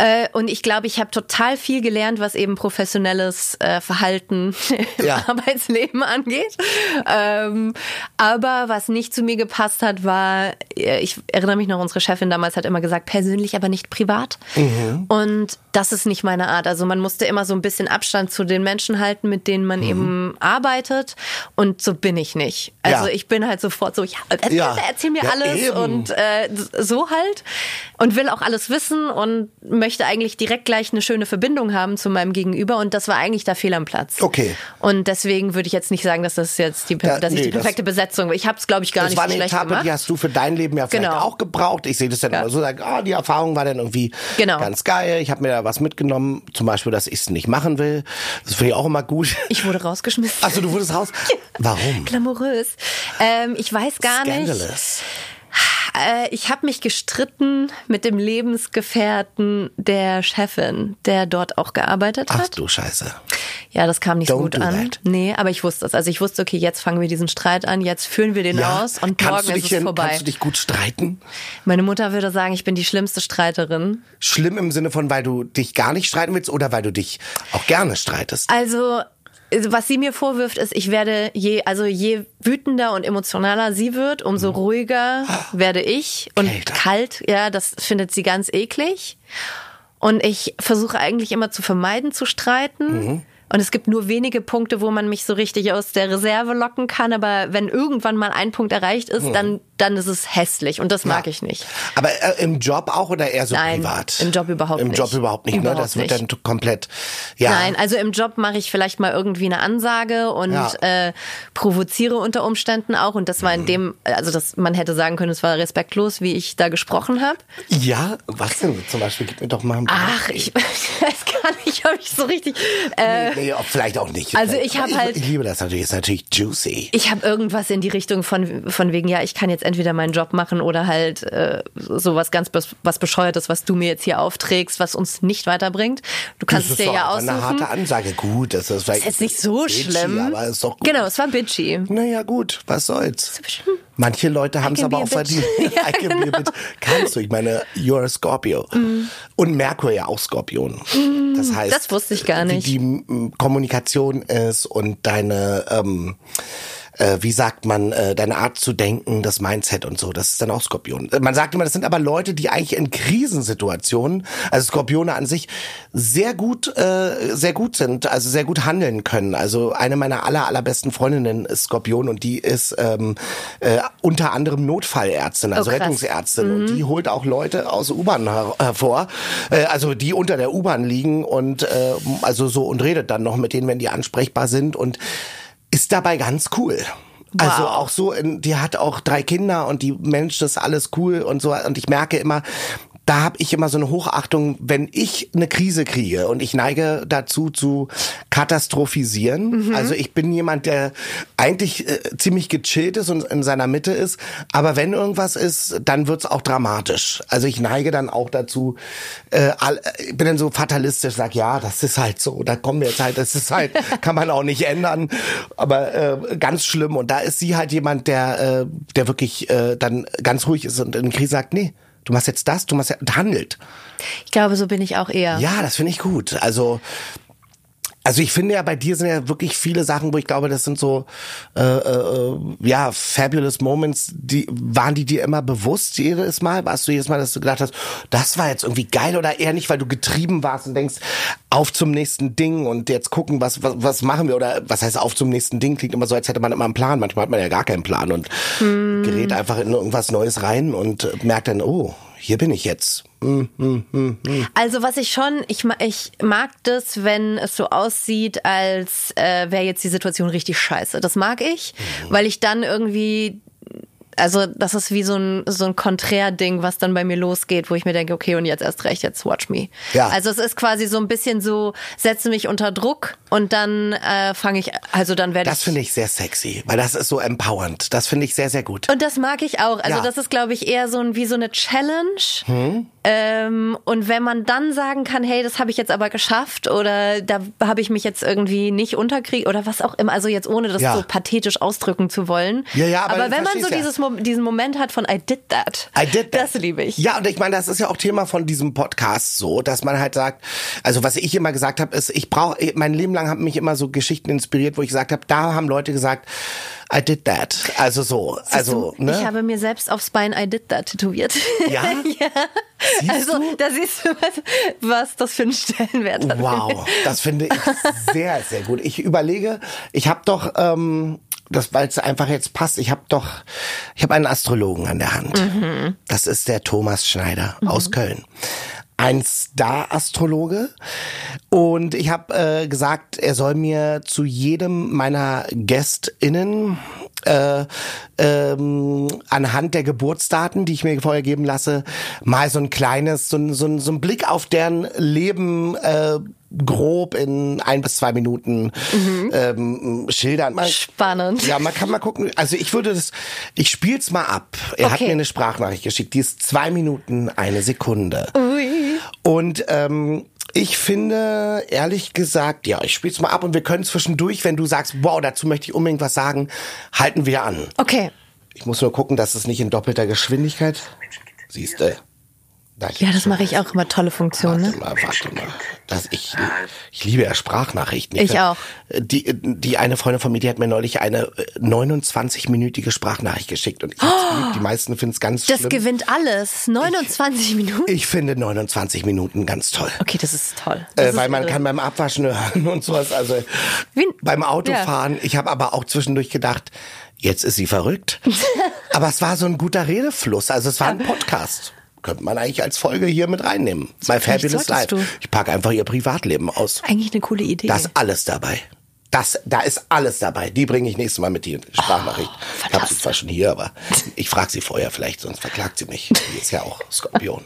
Äh, Und ich glaube, ich habe total viel gelernt, was eben professionelles äh, Verhalten im Ja. Arbeitsleben angeht. Ähm, aber was nicht zu mir gepasst hat, war, äh, ich erinnere mich noch, unsere Chefin damals hat immer gesagt, persönlich, aber nicht privat. Und das ist nicht meine Art. Also man musste immer so ein bisschen Abstand zu den Menschen halten, mit denen man eben arbeitet. Und so bin ich nicht. Also Ja. ich bin halt sofort so, ja, erzähl, Ja. erzähl mir alles eben. und äh, so halt und will auch alles wissen und möchte eigentlich direkt gleich eine schöne Verbindung haben zu meinem Gegenüber und das war eigentlich der Fehl am Platz. Okay. Und deswegen würde ich jetzt nicht sagen, dass das jetzt die, Ja, dass ich nee, die das- perfekte Besetzung. Ich habe es glaube ich gar Das nicht war so eine Etappe, gemacht. die hast du für dein Leben ja vielleicht Genau. auch gebraucht. Ich sehe das dann Ja. immer so, sag, ah, die Erfahrung war dann irgendwie Genau. ganz geil. Ich habe mir da was mitgenommen, zum Beispiel, dass ich es nicht machen will. Das finde ich auch immer gut. ich wurde rausgeschmissen. Achso, du wurdest raus? Warum? Glamourös. Ähm, ich weiß gar nicht. Äh, ich habe mich gestritten mit dem Lebensgefährten der Chefin, der dort auch gearbeitet Ach hat. du Scheiße. Ja, das kam nicht Don't so gut an. that. Nee, aber ich wusste es. Also ich wusste, okay, jetzt fangen wir diesen Streit an, jetzt führen wir den Ja, aus und morgen ist es denn- vorbei. Kannst du dich gut streiten? Meine Mutter würde sagen, ich bin die schlimmste Streiterin. Schlimm im Sinne von, weil du dich gar nicht streiten willst oder weil du dich auch gerne streitest? Also was sie mir vorwirft, ist, ich werde je, also je wütender und emotionaler sie wird, umso ruhiger werde ich und Mhm. Kälter. kalt. Ja, das findet sie ganz eklig. Und ich versuche eigentlich immer zu vermeiden zu streiten. Mhm. Und es gibt nur wenige Punkte, wo man mich so richtig aus der Reserve locken kann. Aber wenn irgendwann mal ein Punkt erreicht ist, dann dann ist es hässlich und das mag ich nicht. Aber äh, im Job auch oder eher so Nein, privat? im Job überhaupt Im nicht. Job überhaupt nicht, ne? Überhaupt Das wird nicht. dann komplett, ja. Nein, also im Job mache ich vielleicht mal irgendwie eine Ansage und Ja. äh, provoziere unter Umständen auch. Und das war Mhm. in dem, also das, man hätte sagen können, es war respektlos, wie ich da gesprochen habe. Ja, was denn zum Beispiel? Gib mir doch mal ein Ach, ich weiß gar nicht, ob ich so richtig. Äh, Nee, ob- vielleicht auch nicht. Also ich hab halt- Ich liebe das natürlich, ist natürlich juicy. ich habe irgendwas in die Richtung von, von wegen, ja, ich kann jetzt entweder meinen Job machen oder halt äh, sowas ganz was Bescheuertes, was du mir jetzt hier aufträgst, was uns nicht weiterbringt. Du kannst das es ist dir ja doch einfach eine aussuchen. harte Ansage. Gut, das ist vielleicht Ist jetzt nicht so bitchy, schlimm. Aber ist doch gut. Genau, es war bitchy. Naja, gut, was soll's. Manche Leute haben es aber auch verdient. Ja, bitch. Kannst du, ich meine, you're a Scorpio. Und Merkur ja auch Skorpion. Das heißt, Das wusste ich gar nicht. Wie die m, Kommunikation ist und deine, ähm, äh, wie sagt man, äh, deine Art zu denken, das Mindset und so, das ist dann auch Skorpion. Äh, Man sagt immer, das sind aber Leute, die eigentlich in Krisensituationen, also Skorpione an sich, sehr gut, äh, sehr gut sind, also sehr gut handeln können. Also eine meiner aller, allerbesten Freundinnen ist Skorpion und die ist ähm, äh, unter anderem Notfallärztin, also Oh. Rettungsärztin. Und die holt auch Leute aus U-Bahn her hervor, äh, also die unter der U-Bahn liegen und äh, also so und redet dann noch mit denen, wenn die ansprechbar sind und ist dabei ganz cool. Also Wow. auch so, die hat auch drei Kinder und die Mensch, das ist alles cool und so. Und ich merke immer, da habe ich immer so eine Hochachtung, wenn ich eine Krise kriege und ich neige dazu zu katastrophisieren. Also ich bin jemand, der eigentlich äh, ziemlich gechillt ist und in seiner Mitte ist, aber wenn irgendwas ist, dann wird's auch dramatisch. Also ich neige dann auch dazu, äh, all, ich bin dann so fatalistisch, sag ja, das ist halt so, da kommen wir jetzt halt, das ist halt, kann man auch nicht ändern, aber äh, ganz schlimm. Und da ist sie halt jemand, der, äh, der wirklich äh, dann ganz ruhig ist und in Krise sagt, nee, du machst jetzt das, du machst ja, handelt. Ich glaube, so bin ich auch eher. Ja, das finde ich gut. Also also ich finde ja, bei dir sind ja wirklich viele Sachen, wo ich glaube, das sind so äh, äh, ja fabulous Moments. Die waren die dir immer bewusst jedes Mal? Warst du jedes Mal, dass du gedacht hast, das war jetzt irgendwie geil oder eher nicht, weil du getrieben warst und denkst, auf zum nächsten Ding und jetzt gucken, was was, was machen wir oder was heißt auf zum nächsten Ding? Klingt immer so, als hätte man immer einen Plan. Manchmal hat man ja gar keinen Plan und gerät einfach in irgendwas Neues rein und merkt dann, oh, hier bin ich jetzt. Also was ich schon, ich, ich mag das, wenn es so aussieht, als äh, wäre jetzt die Situation richtig scheiße. Das mag ich, Mhm. weil ich dann irgendwie, also das ist wie so ein, so ein Konträr-Ding, was dann bei mir losgeht, wo ich mir denke, okay, und jetzt erst recht, jetzt watch me. Ja. Also es ist quasi so ein bisschen so, setze mich unter Druck und dann äh, fange ich, also dann werde ich... Das finde ich sehr sexy, weil das ist so empowernd. Das finde ich sehr, sehr gut. Und das mag ich auch. Also Ja. das ist, glaube ich, eher so ein, wie so eine Challenge. Ähm, und wenn man dann sagen kann, hey, das habe ich jetzt aber geschafft oder da habe ich mich jetzt irgendwie nicht unterkriegt oder was auch immer, also jetzt ohne das Ja. so pathetisch ausdrücken zu wollen. Ja, ja, aber du wenn man so dieses, Mo- diesen Moment hat von I did that, I did that. das liebe ich. Ja, und ich meine, das ist ja auch Thema von diesem Podcast so, dass man halt sagt, also was ich immer gesagt habe, ist, ich brauche, mein Leben lang haben mich immer so Geschichten inspiriert, wo ich gesagt habe, da haben Leute gesagt, I did that. Also so, also, du, ne? Ich habe mir selbst aufs Bein I did that tätowiert. Ja? ja. Siehst also du? da siehst du, was, was das für einen Stellenwert hat. Wow, das finde ich sehr, sehr gut. Ich überlege, ich habe doch, ähm, das, weil es einfach jetzt passt, ich habe doch, ich habe einen Astrologen an der Hand. Das ist der Thomas Schneider aus Köln. Ein Star-Astrologe. Und ich habe äh, gesagt, er soll mir zu jedem meiner GästInnen äh, ähm, anhand der Geburtsdaten, die ich mir vorher geben lasse, mal so ein kleines, so, so, so ein Blick auf deren Leben äh, grob in ein bis zwei Minuten ähm, schildern. Man, Spannend. Ja, man kann mal gucken. Also ich würde das, ich spiel's mal ab. Er hat Okay. mir eine Sprachnachricht geschickt, die ist zwei Minuten, eine Sekunde. Und ähm, ich finde, ehrlich gesagt, ja, ich spiel's mal ab und wir können zwischendurch, wenn du sagst, wow, dazu möchte ich unbedingt was sagen, halten wir an. Okay. Ich muss nur gucken, dass es nicht in doppelter Geschwindigkeit. Siehst du? Ja, das mache ich auch immer tolle Funktionen. Warte Ne? mal, warte mal. Das, ich, ich liebe ja Sprachnachrichten. Ich find- auch. Die, die eine Freundin von mir, die hat mir neulich eine äh, 29-minütige Sprachnachricht geschickt und ich geliebt. Die meisten finden es ganz Das schlimm. gewinnt alles. 29 Minuten. Ich finde 29 Minuten ganz toll. Okay, das ist toll. Das Äh, ist weil man irre. kann beim Abwaschen hören und sowas. Also Wie- beim Autofahren. Ich habe aber auch zwischendurch gedacht, jetzt ist sie verrückt. Aber es war so ein guter Redefluss. Also es war ein Podcast. Könnte man eigentlich als Folge hier mit reinnehmen. My Fabulous Life. du. Ich packe einfach ihr Privatleben aus. Eigentlich eine coole Idee. Da ist alles dabei. Das, da ist alles dabei. Die bringe ich nächstes Mal mit die Sprachnachricht. ich habe sie zwar schon hier, aber ich frage sie vorher vielleicht, sonst verklagt sie mich. Die ist ja auch Skorpion.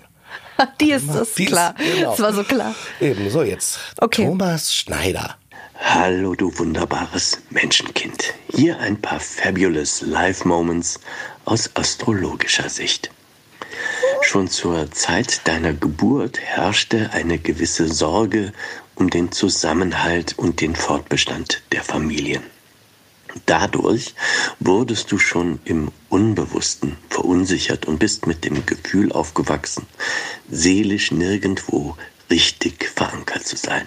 Die ist das Die ist- klar. genau. Das war so klar. Eben, so jetzt. Okay. Thomas Schneider. Hallo du wunderbares Menschenkind. Hier ein paar fabulous Life Moments aus astrologischer Sicht. Schon zur Zeit deiner Geburt herrschte eine gewisse Sorge um den Zusammenhalt und den Fortbestand der Familien. Dadurch wurdest du schon im Unbewussten verunsichert und bist mit dem Gefühl aufgewachsen, seelisch nirgendwo richtig verankert zu sein.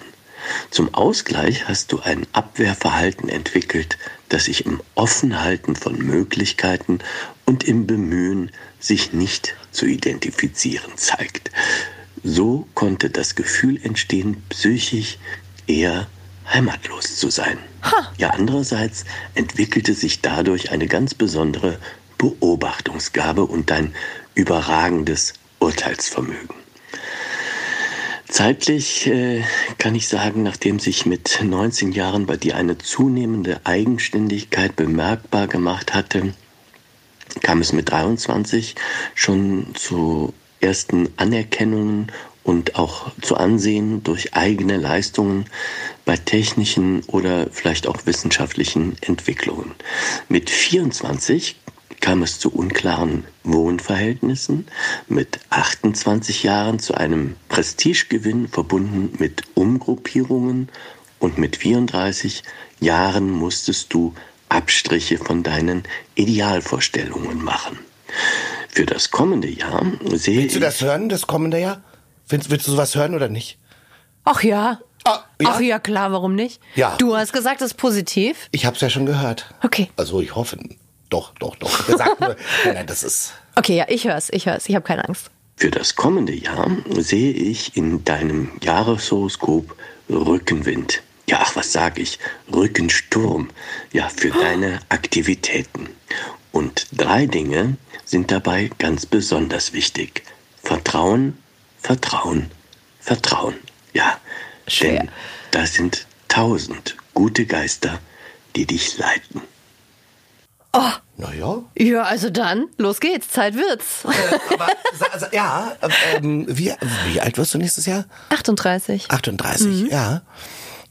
Zum Ausgleich hast du ein Abwehrverhalten entwickelt, das sich im Offenhalten von Möglichkeiten und im Bemühen, sich nicht zu identifizieren zeigt. So konnte das Gefühl entstehen, psychisch eher heimatlos zu sein. Ja, andererseits entwickelte sich dadurch eine ganz besondere Beobachtungsgabe und ein überragendes Urteilsvermögen. Zeitlich äh, kann ich sagen, nachdem sich mit 19 Jahren bei dir eine zunehmende Eigenständigkeit bemerkbar gemacht hatte, kam es mit 23 schon zu ersten Anerkennungen und auch zu Ansehen durch eigene Leistungen bei technischen oder vielleicht auch wissenschaftlichen Entwicklungen. Mit 24 kam es zu unklaren Wohnverhältnissen, mit 28 Jahren zu einem Prestigegewinn verbunden mit Umgruppierungen und mit 34 Jahren musstest du Abstriche von deinen Idealvorstellungen machen. Für das kommende Jahr sehe Willst du ich das hören, das kommende Jahr? Willst, willst du sowas hören oder nicht? Ach ja. Ah, ja. Ach ja, klar, warum nicht? Ja. Du hast gesagt, das ist positiv. Ich hab's ja schon gehört. Okay. Also ich hoffe. Doch, doch, doch. Gesagt nur, nein, nein, das ist. Okay, ja, ich hör's, ich hör's. Ich habe keine Angst. Für das kommende Jahr sehe ich in deinem Jahreshoroskop Rückenwind. Ja, ach, was sag ich? Rückensturm. Ja, für deine Aktivitäten. Und drei Dinge sind dabei ganz besonders wichtig. Vertrauen, Vertrauen, Vertrauen. Ja, Schwer. denn da sind tausend gute Geister, die dich leiten. Naja. Ja, also dann, los geht's, Zeit wird's. Aber sa- sa- ja, ähm, wie, wie alt wirst du nächstes Jahr? 38. 38, Mhm. ja.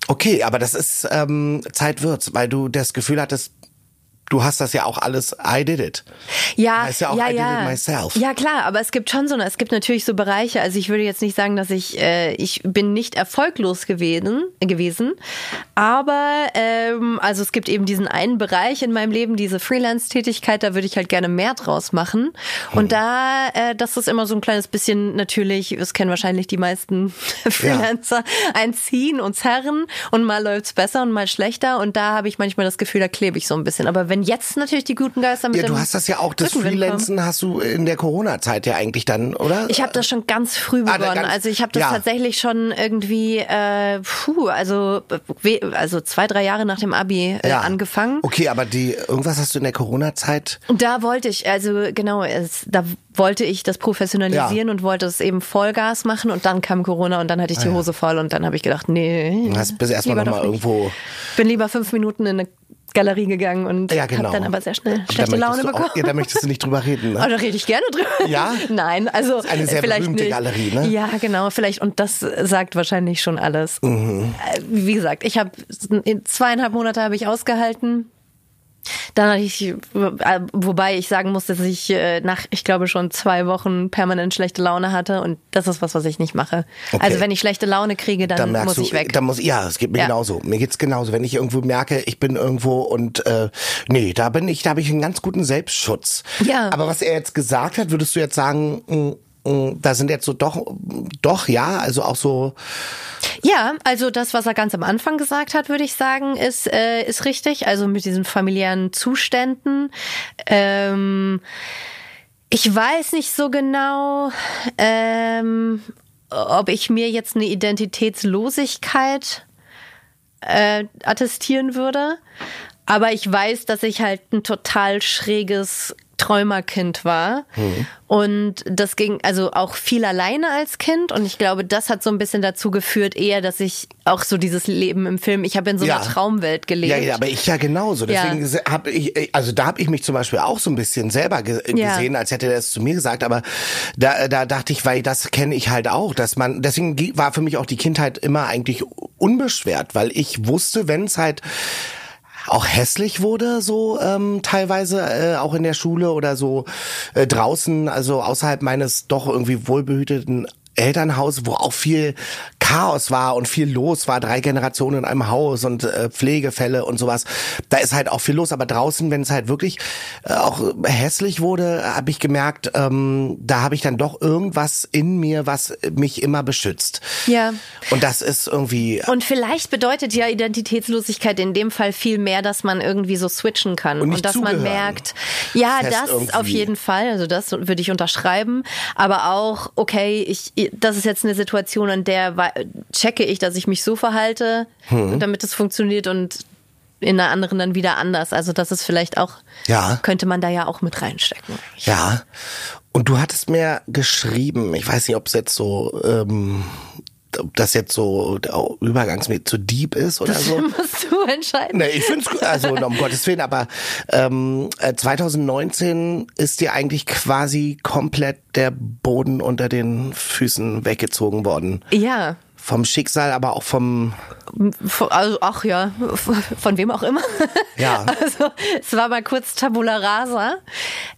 Okay, aber das ist ähm, Zeit wird's, weil du das Gefühl hattest, du hast das ja auch alles, I did it. Ja, Heißt ja auch, ja, I did ja. it myself. Ja, klar, aber es gibt schon so, es gibt natürlich so Bereiche, also ich würde jetzt nicht sagen, dass ich, äh, ich bin nicht erfolglos gewesen, gewesen, aber ähm, also es gibt eben diesen einen Bereich in meinem Leben, diese Freelance-Tätigkeit, da würde ich halt gerne mehr draus machen Hm. und da, äh, das ist immer so ein kleines bisschen natürlich, das kennen wahrscheinlich die meisten Freelancer, ein Ziehen und Zerren und mal läuft's besser und mal schlechter und da habe ich manchmal das Gefühl, da klebe ich so ein bisschen, aber wenn jetzt natürlich die guten Geister mit Ja, du hast das ja auch, das. Freelancen hast du in der Corona-Zeit ja eigentlich dann, oder? Ich habe das schon ganz früh Ah, begonnen. ganz- also ich habe das ja. tatsächlich schon irgendwie, äh, puh, also also zwei, drei Jahre nach dem Abi äh, ja. angefangen. Okay, aber die, irgendwas hast du in der Corona-Zeit Und da wollte ich, also genau, es, da wollte ich das professionalisieren Ja. und wollte es eben Vollgas machen und dann kam Corona und dann hatte ich die Hose voll und dann habe ich gedacht, nee. hast bis erstmal lieber noch mal doch nicht. irgendwo Bin lieber fünf Minuten in eine Galerie gegangen und Ja, genau. habe dann aber sehr schnell schlechte Laune du bekommen. Auch, ja, da möchtest du nicht drüber reden, ne? Oh, da rede ich gerne drüber. Ja? Nein, also ist eine sehr vielleicht berühmte nicht. Galerie, ne? Ja, genau, vielleicht und das sagt wahrscheinlich schon alles. Mhm. Äh, Wie gesagt, ich habe zweieinhalb Monate habe ich ausgehalten. Dann hatte ich, äh, wobei ich sagen muss, dass ich äh, nach, ich glaube schon zwei Wochen permanent schlechte Laune hatte und das ist was, was ich nicht mache. Okay. Also wenn ich schlechte Laune kriege, dann da merkst muss du, ich weg. Da muss, ja, es geht mir Ja. genauso. Mir geht's genauso. Wenn ich irgendwo merke, ich bin irgendwo und äh, nee, da bin ich, da habe ich einen ganz guten Selbstschutz. Ja. Aber was er jetzt gesagt hat, würdest du jetzt sagen, mh, da sind jetzt so doch, doch ja, also auch so. Ja, also das, was er ganz am Anfang gesagt hat, würde ich sagen, ist, äh, ist richtig. Also mit diesen familiären Zuständen. Ähm, ich weiß nicht so genau, ähm, ob ich mir jetzt eine Identitätslosigkeit äh, attestieren würde. Aber ich weiß, dass ich halt ein total schräges Träumerkind war. Mhm. Und das ging also auch viel alleine als Kind. Und ich glaube, das hat so ein bisschen dazu geführt, eher, dass ich auch so dieses Leben im Film, ich habe in so einer ja. Traumwelt gelebt. Ja, ja, aber ich ja genauso. Deswegen ja. habe ich, also da habe ich mich zum Beispiel auch so ein bisschen selber ge ja. gesehen, als hätte er es zu mir gesagt. Aber da, da dachte ich, weil das kenne ich halt auch, dass man, deswegen war für mich auch die Kindheit immer eigentlich unbeschwert, weil ich wusste, wenn es halt auch hässlich wurde, so ähm, teilweise äh, auch in der Schule oder so äh, draußen, also außerhalb meines doch irgendwie wohlbehüteten Elternhaus, wo auch viel Chaos war und viel los war, drei Generationen in einem Haus und äh, Pflegefälle und sowas. Da ist halt auch viel los. Aber draußen, wenn es halt wirklich äh, auch hässlich wurde, habe ich gemerkt, ähm, da habe ich dann doch irgendwas in mir, was mich immer beschützt. Ja. Und das ist irgendwie. Und vielleicht bedeutet ja Identitätslosigkeit in dem Fall viel mehr, dass man irgendwie so switchen kann und, und dass man merkt, ja, das irgendwie. auf jeden Fall. Also das würde ich unterschreiben. Aber auch, okay, ich, das ist jetzt eine Situation, in der checke ich, dass ich mich so verhalte, hm. damit es funktioniert und in einer anderen dann wieder anders. Also das ist vielleicht auch, ja. könnte man da ja auch mit reinstecken. Ja. Und du hattest mir geschrieben, ich weiß nicht, ob es jetzt so ähm, ob das jetzt so übergangsmäßig zu deep ist oder das so. musst du entscheiden. Nee, ich finde es, also um Gottes Willen, aber ähm, 2019 ist dir eigentlich quasi komplett der Boden unter den Füßen weggezogen worden. Ja. Vom Schicksal, aber auch vom. Also, ach ja, von wem auch immer. Ja. Also, es war mal kurz Tabula Rasa.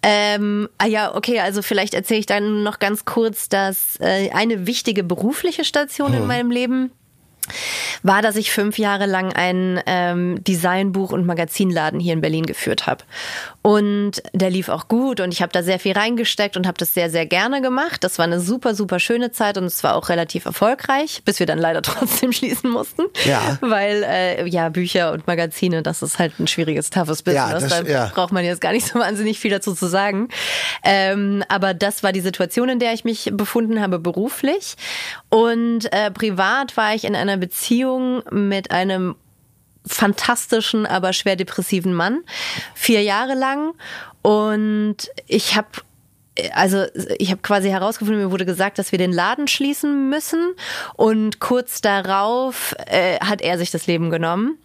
Ähm, ah ja, okay, also vielleicht erzähle ich dann noch ganz kurz, dass äh, eine wichtige berufliche Station hm. in meinem Leben war, dass ich fünf Jahre lang ein ähm, Designbuch- und Magazinladen hier in Berlin geführt habe. Und der lief auch gut und ich habe da sehr viel reingesteckt und habe das sehr, sehr gerne gemacht. Das war eine super, super schöne Zeit und es war auch relativ erfolgreich, bis wir dann leider trotzdem schließen mussten. Ja. Weil, äh, ja, Bücher und Magazine, das ist halt ein schwieriges, toughes Business. Ja, das, da ja. braucht man jetzt gar nicht so wahnsinnig viel dazu zu sagen. Ähm, aber das war die Situation, in der ich mich befunden habe beruflich. Und äh, privat war ich in einer Beziehung mit einem fantastischen, aber schwer depressiven Mann. Vier Jahre lang. Und ich habe also ich habe quasi herausgefunden, mir wurde gesagt, dass wir den Laden schließen müssen und kurz darauf äh, hat er sich das Leben genommen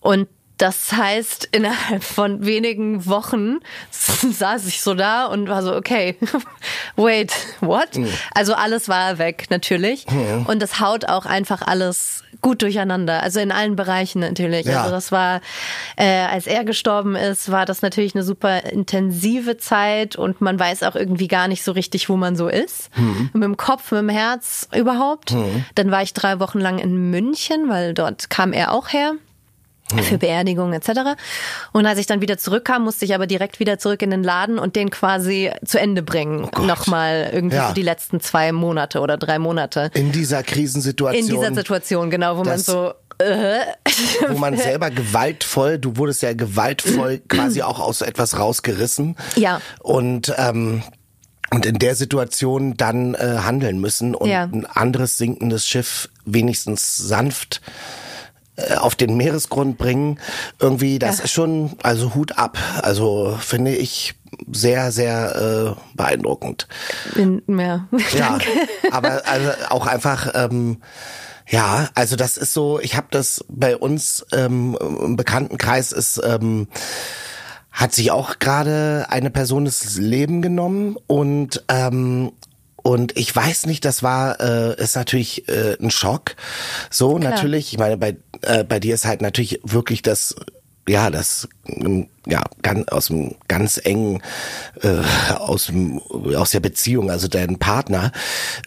und das heißt, innerhalb von wenigen Wochen saß ich so da und war so, okay, wait, what? Mhm. Also alles war weg, natürlich. Mhm. Und das haut auch einfach alles gut durcheinander. Also in allen Bereichen natürlich. Ja. Also das war, äh, als er gestorben ist, war das natürlich eine super intensive Zeit und man weiß auch irgendwie gar nicht so richtig, wo man so ist. Mhm. Mit dem Kopf, mit dem Herz überhaupt. Dann war ich drei Wochen lang in München, weil dort kam er auch her für Beerdigungen etc. Und als ich dann wieder zurückkam, musste ich aber direkt wieder zurück in den Laden und den quasi zu Ende bringen. Oh Nochmal irgendwie Ja. für die letzten zwei Monate oder drei Monate. In dieser Krisensituation. In dieser Situation, genau, wo man so, äh, wo man selber gewaltvoll, du wurdest ja gewaltvoll quasi auch aus etwas rausgerissen. Ja. Und ähm, und in der Situation dann äh, handeln müssen und Ja. ein anderes sinkendes Schiff wenigstens sanft auf den Meeresgrund bringen. Irgendwie, das Ja. ist schon, also Hut ab. Also finde ich sehr, sehr äh, beeindruckend. bin, ja. Ja, aber also auch einfach, ähm, ja, also das ist so, ich habe das bei uns ähm, im Bekanntenkreis ist, ähm, hat sich auch gerade eine Person das Leben genommen und ähm, und ich weiß nicht, das war äh, ist natürlich äh, ein Schock. So Klar. natürlich, ich meine bei äh, bei dir ist halt natürlich wirklich das ja, das ähm, ja ganz aus dem ganz engen äh, aus dem aus der Beziehung, also dein Partner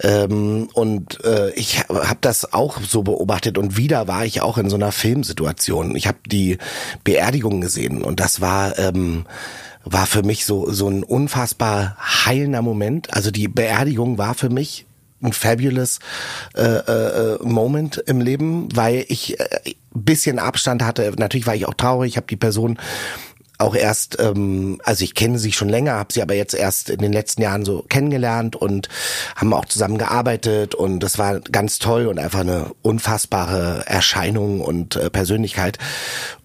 ähm, und äh, ich habe das auch so beobachtet und wieder war ich auch in so einer Filmsituation. Ich habe die Beerdigung gesehen und das war ähm, war für mich so so ein unfassbar heilender Moment. Also die Beerdigung war für mich ein fabulous äh, äh, Moment im Leben, weil ich äh, bisschen Abstand hatte. Natürlich war ich auch traurig. Ich habe die Person auch erst, ähm, also ich kenne sie schon länger, habe sie aber jetzt erst in den letzten Jahren so kennengelernt und haben auch zusammen gearbeitet und das war ganz toll und einfach eine unfassbare Erscheinung und äh, Persönlichkeit.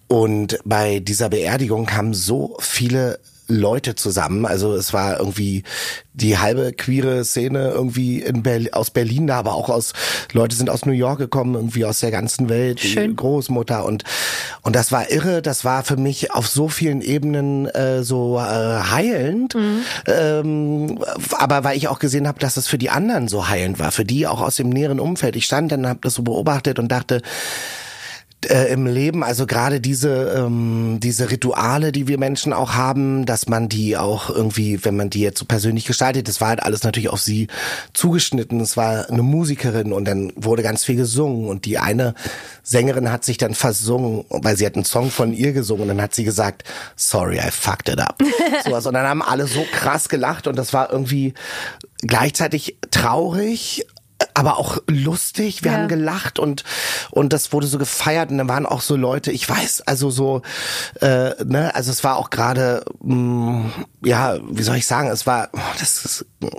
Und bei dieser Beerdigung kamen so viele Leute zusammen. Also es war irgendwie die halbe queere Szene irgendwie in Berlin, aus Berlin da, aber auch aus Leute sind aus New York gekommen, irgendwie aus der ganzen Welt, Schön. Großmutter und und das war irre. Das war für mich auf so vielen Ebenen äh, so äh, heilend. Ähm, aber weil ich auch gesehen habe, dass es für die anderen so heilend war, für die auch aus dem näheren Umfeld. Ich stand dann, habe das so beobachtet und dachte äh, im Leben, also gerade diese ähm, diese Rituale, die wir Menschen auch haben, dass man die auch irgendwie, wenn man die jetzt so persönlich gestaltet, das war halt alles natürlich auf sie zugeschnitten. Es war eine Musikerin und dann wurde ganz viel gesungen und die eine Sängerin hat sich dann versungen, weil sie hat einen Song von ihr gesungen und dann hat sie gesagt, sorry, I fucked it up. Sowas. Und dann haben alle so krass gelacht und das war irgendwie gleichzeitig traurig aber auch lustig. Wir Ja. haben gelacht und und das wurde so gefeiert und dann waren auch so Leute. Ich weiß, also so, äh, ne, also es war auch gerade, mh, ja, wie soll ich sagen, es war, das ist, mh,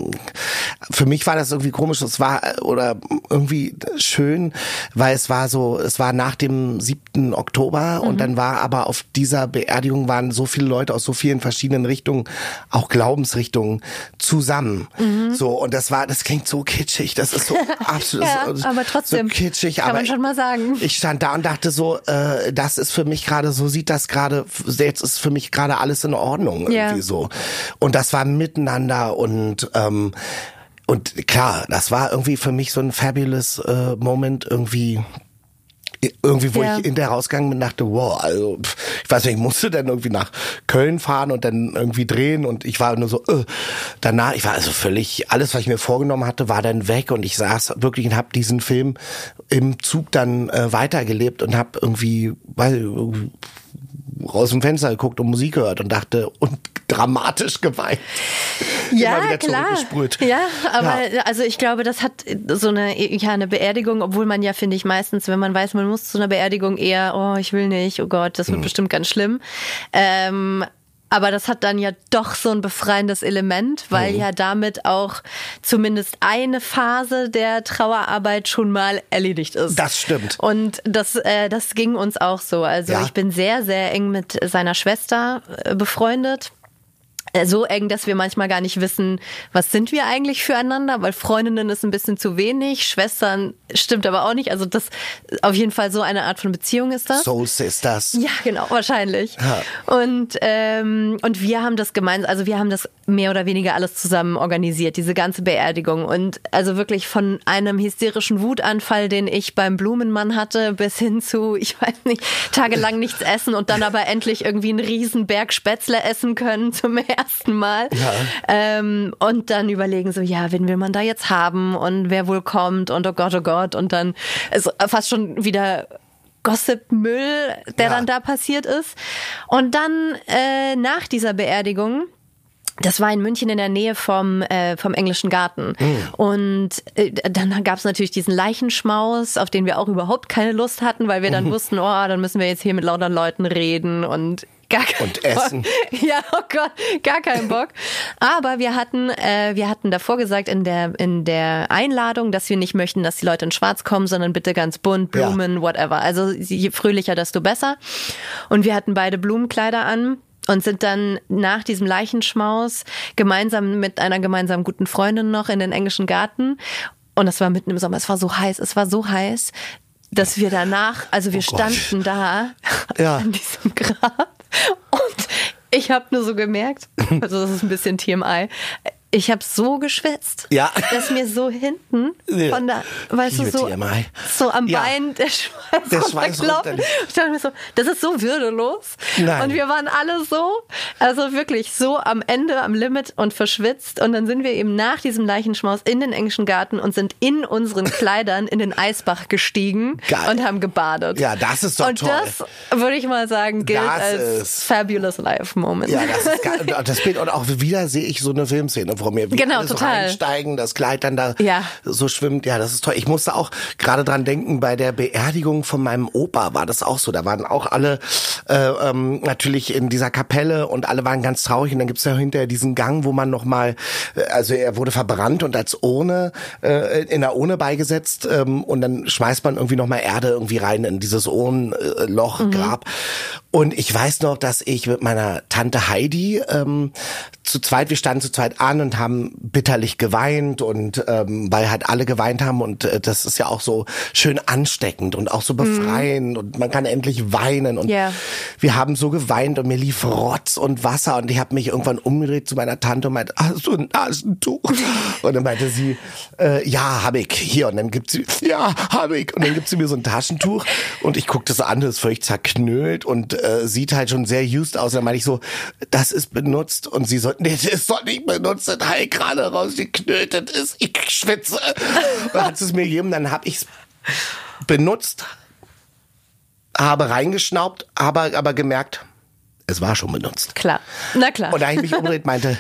für mich war das irgendwie komisch. Es war äh, oder irgendwie schön, weil es war so, es war nach dem 7. Oktober und dann war aber auf dieser Beerdigung waren so viele Leute aus so vielen verschiedenen Richtungen, auch Glaubensrichtungen zusammen. So und das war, das klingt so kitschig. Das ist so absolut Ja, so, aber trotzdem, so kitschig. kann aber man schon mal sagen. Ich stand da und dachte so, äh, das ist für mich gerade, so sieht das gerade, jetzt ist für mich gerade alles in Ordnung Ja. irgendwie so. Und das war miteinander und ähm, und klar, das war irgendwie für mich so ein fabulous äh, Moment irgendwie irgendwie, wo Ja. ich in der rausgegangen bin, dachte, wow, also pff, ich weiß nicht, ich musste dann irgendwie nach Köln fahren und dann irgendwie drehen und ich war nur so, äh, danach, ich war also völlig, alles, was ich mir vorgenommen hatte, war dann weg und ich saß wirklich und habe diesen Film im Zug dann äh, weitergelebt und habe irgendwie, weil irgendwie raus dem Fenster geguckt und Musik gehört und dachte und dramatisch geweint. Ja, klar. Ja, aber also ich glaube, das hat so eine, ja, eine Beerdigung, obwohl man ja, finde ich, meistens, wenn man weiß, man muss zu einer Beerdigung eher, oh, ich will nicht, oh Gott, das wird bestimmt ganz schlimm. Ähm, aber das hat dann ja doch so ein befreiendes Element, weil ja damit auch zumindest eine Phase der Trauerarbeit schon mal erledigt ist. Das stimmt. Und das, äh, das ging uns auch so. Also Ja. ich bin sehr, sehr eng mit seiner Schwester äh, befreundet. Äh, So eng, dass wir manchmal gar nicht wissen, was sind wir eigentlich füreinander, weil Freundinnen ist ein bisschen zu wenig, Schwestern stimmt aber auch nicht. Also das auf jeden Fall so eine Art von Beziehung ist das. Soul Sisters. Ja, genau, wahrscheinlich. Und, ähm, und wir haben das gemeinsam, also wir haben das mehr oder weniger alles zusammen organisiert, diese ganze Beerdigung. Und also wirklich von einem hysterischen Wutanfall, den ich beim Blumenmann hatte, bis hin zu, ich weiß nicht, tagelang nichts essen und dann aber endlich irgendwie einen riesen Berg Spätzle essen können zum ersten Mal. Ähm, und dann überlegen so, ja, wen will man da jetzt haben und wer wohl kommt und oh Gott, oh Gott. Und dann ist fast schon wieder Gossip-Müll, der Ja. dann da passiert ist. Und dann äh, nach dieser Beerdigung, das war in München in der Nähe vom, äh, vom Englischen Garten. Und äh, dann gab es natürlich diesen Leichenschmaus, auf den wir auch überhaupt keine Lust hatten, weil wir dann wussten, oh, dann müssen wir jetzt hier mit lauter Leuten reden und gar keinen Und essen. Bock. Ja, oh Gott, gar keinen Bock. Aber wir hatten, äh, wir hatten davor gesagt in der, in der Einladung, dass wir nicht möchten, dass die Leute in schwarz kommen, sondern bitte ganz bunt, Ja. Blumen, whatever. Also je fröhlicher, desto besser. Und wir hatten beide Blumenkleider an und sind dann nach diesem Leichenschmaus gemeinsam mit einer gemeinsamen guten Freundin noch in den englischen Garten. Und es war mitten im Sommer, es war so heiß, es war so heiß, dass wir danach, also wir Oh standen da Ja. an diesem Grab und ich habe nur so gemerkt, also das ist ein bisschen TMI, ich habe so geschwitzt, Ja. dass mir so hinten von der, weißt du, Liebe so, TMI. so am Ja. Bein der Schweiß, Der Schweiß. Ich dachte mir so, das ist so würdelos. Nein. Und wir waren alle so, also wirklich so am Ende, am Limit und verschwitzt. Und dann sind wir eben nach diesem Leichenschmaus in den englischen Garten und sind in unseren Kleidern in den Eisbach gestiegen Geil. und haben gebadet. Ja, das ist doch und toll. das würde ich mal sagen, gilt Das als ist- fabulous life moment. Ja, das ist geil. Und das Bild und auch wieder sehe ich so eine Filmszene mir. Wie Genau, alle so total. reinsteigen, das Kleid dann da Ja. so schwimmt. Ja, das ist toll. Ich musste auch gerade dran denken, bei der Beerdigung von meinem Opa war das auch so. Da waren auch alle äh, ähm, natürlich in dieser Kapelle und alle waren ganz traurig. Und dann gibt's ja hinterher diesen Gang, wo man nochmal, also er wurde verbrannt und als Urne, äh, in der Urne beigesetzt ähm, und dann schmeißt man irgendwie nochmal Erde irgendwie rein in dieses Urnenloch, Mhm. Grab. Und ich weiß noch, dass ich mit meiner Tante Heidi ähm, zu zweit, wir standen zu zweit an und haben bitterlich geweint und ähm, weil halt alle geweint haben und äh, das ist ja auch so schön ansteckend und auch so befreiend und man kann endlich weinen und Ja. wir haben so geweint und mir lief Rotz und Wasser und ich habe mich irgendwann umgedreht zu meiner Tante und meinte, hast du ein Nasentuch? Und dann meinte sie, äh, ja, hab ich, hier. Und dann gibt sie, ja, hab ich. Und dann gibt sie mir so ein Taschentuch und ich gucke das an, das ist völlig zerknüllt und äh, sieht halt schon sehr used aus. Dann meinte ich so, das ist benutzt. Und sie so, nee, das ist doch nicht benutzt, das gerade rausgeknüllt, das ist, ich schwitze. Dann hat es mir gegeben, dann hab ich's benutzt, habe reingeschnaubt, aber, aber gemerkt, es war schon benutzt. Klar. Na klar. Und da ich mich umgedreht meinte,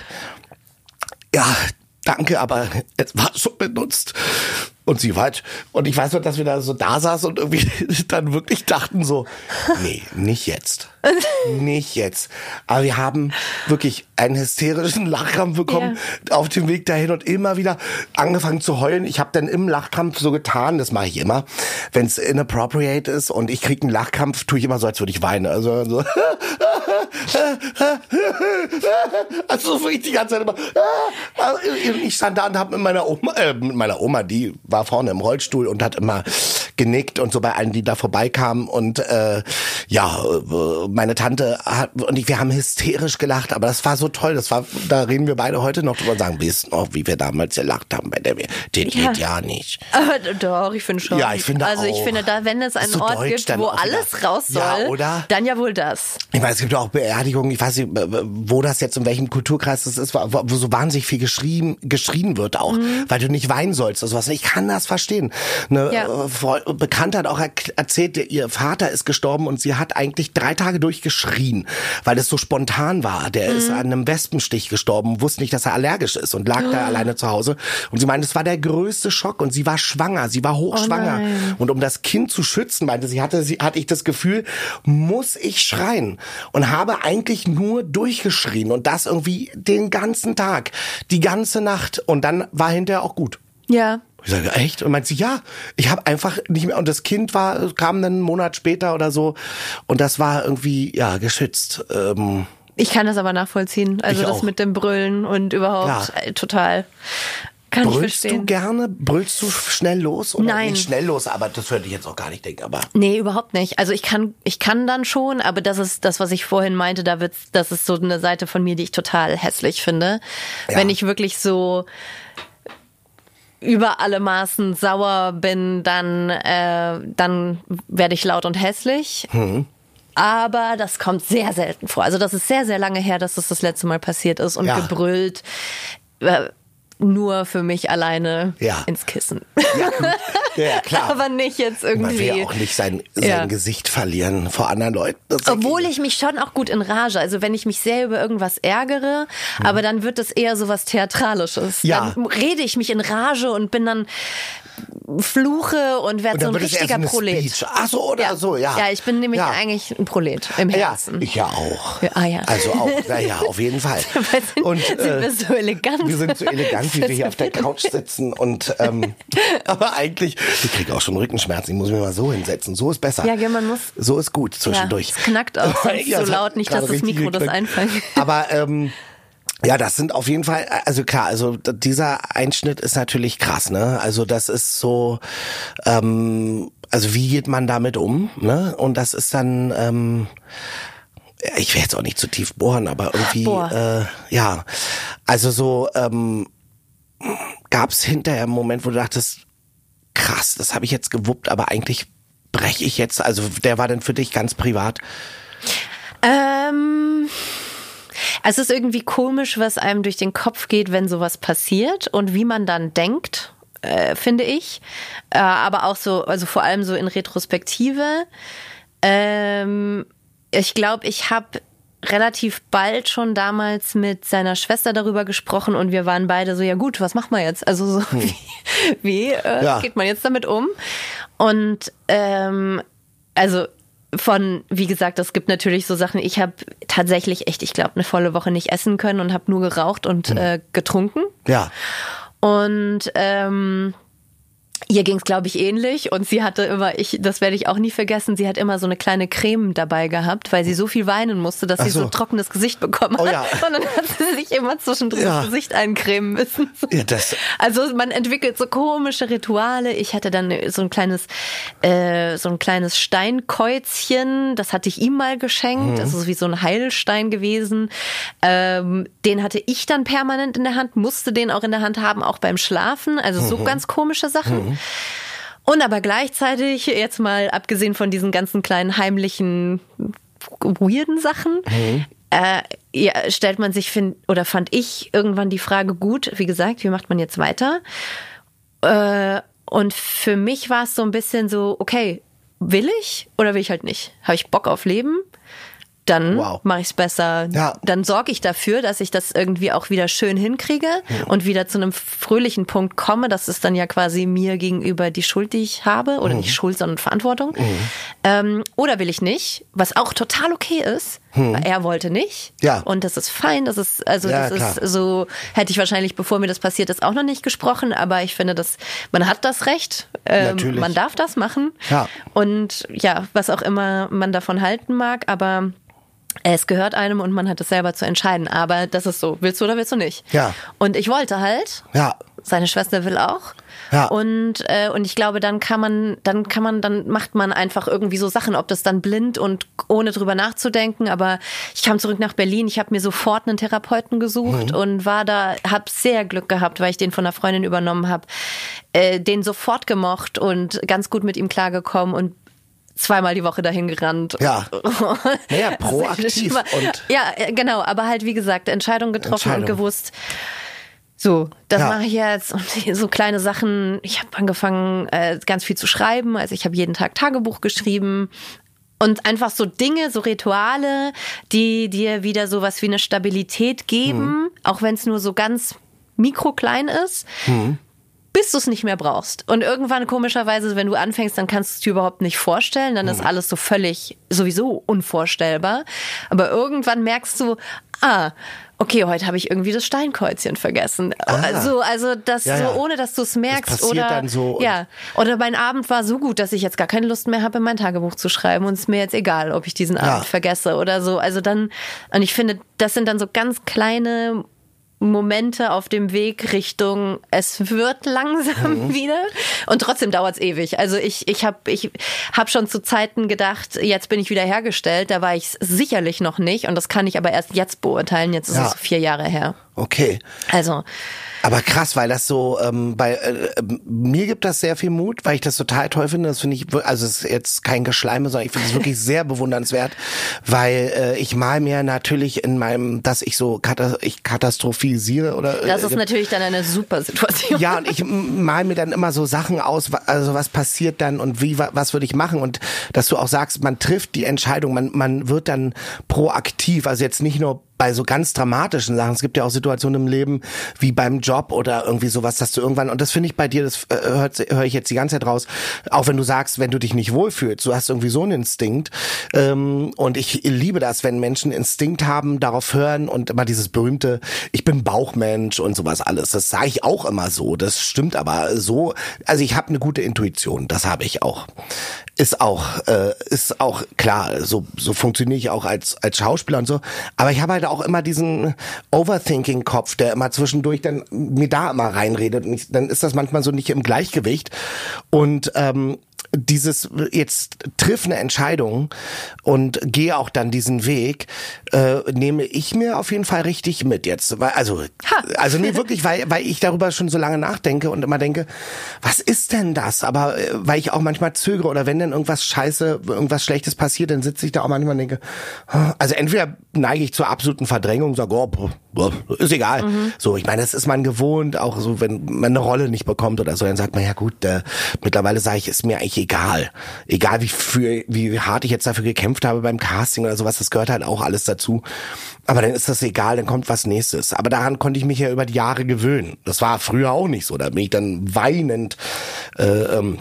ja, danke, aber es war schon benutzt. Und sie war halt, und ich weiß noch, dass wir da so da saßen und irgendwie dann wirklich dachten so, nee, nicht jetzt. Nicht jetzt. Aber wir haben wirklich einen hysterischen Lachkrampf bekommen auf dem Weg dahin und immer wieder angefangen zu heulen. Ich habe dann im Lachkrampf so getan, das mache ich immer, wenn es inappropriate ist und ich kriege einen Lachkrampf, tue ich immer so, als würde ich weinen. Also so, also wirklich die ganze Zeit immer. Ich stand da und habe mit meiner Oma, äh, mit meiner Oma, die war vorne im Rollstuhl und hat immer genickt und so bei allen, die da vorbeikamen und äh, ja, äh, meine Tante hat und ich, wir haben hysterisch gelacht, aber das war so toll. Das war, da reden wir beide heute noch drüber und sagen, wisst noch, wie wir damals gelacht haben bei der, den Ja. geht ja nicht. Aber doch, ich finde schon. Ja, ich finde Also ich auch. finde, da, wenn es einen So Ort deutsch gibt, wo auch wieder. alles raus soll, Ja, oder? dann ja wohl das. Ich meine, es gibt auch Beerdigungen, ich weiß nicht, wo das jetzt, in welchem Kulturkreis das ist, wo, wo so wahnsinnig viel geschrien, geschrien wird auch, weil du nicht weinen sollst oder sowas. Ich kann das verstehen. Eine Ja. äh, Bekannte hat auch er- erzählt, ihr Vater ist gestorben und sie hat eigentlich drei Tage durchgeschrien, weil es so spontan war. Der ist an einem Wespenstich gestorben, wusste nicht, dass er allergisch ist und lag da alleine zu Hause. Und sie meinte, es war der größte Schock und sie war schwanger, sie war hochschwanger. nein. Und um das Kind zu schützen, meinte sie, hatte, sie, hatte ich das Gefühl, muss ich schreien. Und habe eigentlich nur durchgeschrien und das irgendwie den ganzen Tag, die ganze Nacht. Und dann war hinterher auch gut. Ja. Ich sage, echt? Und meint sie, ja, ich habe einfach nicht mehr. Und das Kind war, kam dann einen Monat später oder so. Und das war irgendwie, ja, geschützt. Ähm, Ich kann das aber nachvollziehen. Also das auch. mit dem Brüllen und überhaupt Ja. äh, total. Kann ich brüllst verstehen. du gerne? Brüllst du schnell los? Oder Nein. Nicht schnell los, aber das würde ich jetzt auch gar nicht denken. Aber Nee, überhaupt nicht. Also ich kann, ich kann dann schon, aber das ist das, was ich vorhin meinte, da wird's, das ist so eine Seite von mir, die ich total hässlich finde. Ja. Wenn ich wirklich so über alle Maßen sauer bin, dann, äh, dann werde ich laut und hässlich. Aber das kommt sehr selten vor. Also das ist sehr, sehr lange her, dass das das letzte Mal passiert ist und Ja. gebrüllt. Äh, nur für mich alleine Ja. ins Kissen. ja, ja klar. Aber nicht jetzt Man irgendwie. will ja auch nicht sein, sein Ja. Gesicht verlieren vor anderen Leuten. Obwohl ich mich schon auch gut in Rage, also wenn ich mich sehr über irgendwas ärgere, aber dann wird es eher so was Theatralisches. Ja. Dann rede ich mich in Rage und bin dann fluche und werde Und so ein richtiger Prolet. Speech. Ach so, oder so, ja. Ja, ich bin nämlich Ja. eigentlich ein Prolet im Ja, Herzen. ich ja auch. Ja, ah, ja. Also auch, na ja, auf jeden Fall. Dabei sind, Und, sind äh, wir so elegant. Wir sind so elegant, wie wir hier auf der Couch sitzen und ähm, aber eigentlich, ich kriege auch schon Rückenschmerzen. Ich muss mich mal so hinsetzen. So ist besser. Ja, man muss- So ist gut zwischendurch. Ja, es knackt auch Ja, so laut, nicht, dass das Mikro das geknackt. einfängt. Aber ähm, ja, das sind auf jeden Fall, also klar, also dieser Einschnitt ist natürlich krass, ne? Also das ist so, ähm, also wie geht man damit um, ne? Und das ist dann, ähm, ich will jetzt auch nicht zu tief bohren, aber irgendwie, Boah. äh, ja, also so ähm, gab es hinterher einen Moment, wo du dachtest, krass, das habe ich jetzt gewuppt, aber eigentlich breche ich jetzt, also der war dann für dich ganz privat. Ähm, es ist irgendwie komisch, was einem durch den Kopf geht, wenn sowas passiert und wie man dann denkt, äh, finde ich. Äh, aber auch so, also vor allem so in Retrospektive. Ähm, ich glaube, ich habe relativ bald schon damals mit seiner Schwester darüber gesprochen und wir waren beide so, ja gut, was machen wir jetzt? Also so, wie, wie äh, Ja. geht man jetzt damit um? Und ähm, also von, wie gesagt, es gibt natürlich so Sachen, ich habe tatsächlich echt, ich glaube, eine volle Woche nicht essen können und habe nur geraucht und äh, getrunken. Ja. Und ähm, ihr ging es, glaube ich, ähnlich. Und sie hatte immer, ich, das werde ich auch nie vergessen, sie hat immer so eine kleine Creme dabei gehabt, weil sie so viel weinen musste, dass Ach sie so so. ein trockenes Gesicht bekommen Oh hat. ja. Und dann hat sie sich immer zwischendrin Ja. das Gesicht eincremen müssen. Ja, das- also man entwickelt so komische Rituale. Ich hatte dann so ein kleines, äh, so ein kleines Steinkäuzchen, das hatte ich ihm mal geschenkt. Das ist wie so ein Heilstein gewesen. Ähm, den hatte ich dann permanent in der Hand, musste den auch in der Hand haben, auch beim Schlafen. Also so ganz komische Sachen. Und aber gleichzeitig, jetzt mal abgesehen von diesen ganzen kleinen heimlichen, weirden Sachen, äh, ja, stellt man sich, find, oder fand ich irgendwann die Frage gut, wie gesagt, wie macht man jetzt weiter? Äh, und für mich war es so ein bisschen so, okay, will ich oder will ich halt nicht? Habe ich Bock auf Leben? Dann Wow. mache ich es besser. Ja. Dann sorge ich dafür, dass ich das irgendwie auch wieder schön hinkriege und wieder zu einem fröhlichen Punkt komme. Das ist dann ja quasi mir gegenüber die Schuld, die ich habe. Oder nicht Schuld, sondern Verantwortung. Ähm, oder will ich nicht, was auch total okay ist. Weil er wollte nicht. Ja. Und das ist fein. Das ist, also Ja, das klar. ist so, hätte ich wahrscheinlich, bevor mir das passiert ist, auch noch nicht gesprochen. Aber ich finde, dass man hat das Recht. Ähm, Natürlich. man darf das machen. Ja. Und ja, was auch immer man davon halten mag, aber es gehört einem und man hat es selber zu entscheiden. Aber das ist so, willst du oder willst du nicht? Ja. Und ich wollte halt. Ja. Seine Schwester will auch. Ja. Und, äh, und ich glaube, dann kann man, dann kann man, dann macht man einfach irgendwie so Sachen, ob das dann blind und ohne drüber nachzudenken. Aber ich kam zurück nach Berlin, ich habe mir sofort einen Therapeuten gesucht Mhm. und war da, habe sehr Glück gehabt, weil ich den von einer Freundin übernommen habe, äh, den sofort gemocht und ganz gut mit ihm klargekommen und zweimal die Woche dahin gerannt. Ja. Naja, proaktiv und- ja, genau, aber halt wie gesagt, Entscheidung getroffen und Entscheidung. gewusst, so, das Ja. mache ich jetzt und so kleine Sachen. Ich habe angefangen, äh, ganz viel zu schreiben. Also ich habe jeden Tag Tagebuch geschrieben. Und einfach so Dinge, so Rituale, die dir wieder sowas wie eine Stabilität geben, Mhm. auch wenn es nur so ganz mikroklein ist, bis du es nicht mehr brauchst. Und irgendwann komischerweise, wenn du anfängst, dann kannst du es dir überhaupt nicht vorstellen. Dann Mhm. ist alles so völlig sowieso unvorstellbar. Aber irgendwann merkst du, ah, okay, heute habe ich irgendwie das Steinkreuzchen vergessen. Also, also das Ah. Ja, ja. so, ohne dass du es merkst. passiert oder dann so ja. Oder mein Abend war so gut, dass ich jetzt gar keine Lust mehr habe, in mein Tagebuch zu schreiben. Und es ist mir jetzt egal, ob ich diesen Abend vergesse oder so. Also dann, und ich finde, das sind dann so ganz kleine Momente auf dem Weg Richtung, es wird langsam Mhm. wieder. Und trotzdem dauert's ewig. Also ich, ich habe ich hab schon zu Zeiten gedacht, jetzt bin ich wieder hergestellt. Da war ich sicherlich noch nicht. Und das kann ich aber erst jetzt beurteilen. Jetzt ist Ja. es vier Jahre her. Okay. Also, Aber krass, weil das so ähm, bei äh, äh, mir gibt das sehr viel Mut, weil ich das total toll finde. Das finde ich, also es ist jetzt kein Geschleime, sondern ich finde es wirklich sehr bewundernswert, weil äh, ich mal mir natürlich in meinem, dass ich so kata ich katastrophisiere oder das äh, ist natürlich dann eine super Situation. ja, und ich mal mir dann immer so Sachen aus, also was passiert dann und wie, wa- was würde ich machen und dass du auch sagst, man trifft die Entscheidung, man, man wird dann proaktiv, also jetzt nicht nur bei so ganz dramatischen Sachen. Es gibt ja auch Situationen im Leben wie beim Job oder irgendwie sowas, dass du irgendwann, und das finde ich bei dir, das äh, höre ich jetzt die ganze Zeit raus, auch wenn du sagst, wenn du dich nicht wohlfühlst, du hast irgendwie so einen Instinkt. Ähm, und ich liebe das, wenn Menschen Instinkt haben, darauf hören und immer dieses berühmte, ich bin Bauchmensch und sowas alles. Das sage ich auch immer so. Das stimmt aber so. Also ich habe eine gute Intuition, das habe ich auch. Ist auch, äh, ist auch klar, so, so funktioniere ich auch als, als Schauspieler und so. Aber ich habe halt auch immer diesen Overthinking-Kopf, der immer zwischendurch dann mir da immer reinredet. Und ich, dann ist das manchmal so nicht im Gleichgewicht. Und ähm, dieses jetzt triff eine Entscheidung und gehe auch dann diesen Weg, äh, nehme ich mir auf jeden Fall richtig mit jetzt. Weil, also, also nee, wirklich, weil, weil ich darüber schon so lange nachdenke und immer denke, was ist denn das? Aber äh, weil ich auch manchmal zögere oder wenn dann irgendwas scheiße, irgendwas Schlechtes passiert, dann sitze ich da auch manchmal und denke, also entweder neige ich zur absoluten Verdrängung, sage, oh, ist egal. So, ich meine, das ist man gewohnt, auch so, wenn man eine Rolle nicht bekommt oder so, dann sagt man, ja gut, äh, mittlerweile sage ich, ist mir eigentlich egal. Egal wie für, wie hart ich jetzt dafür gekämpft habe beim Casting oder sowas, das gehört halt auch alles dazu. Aber dann ist das egal, dann kommt was nächstes. Aber daran konnte ich mich ja über die Jahre gewöhnen. Das war früher auch nicht so. Da bin ich dann weinend äh, ähm,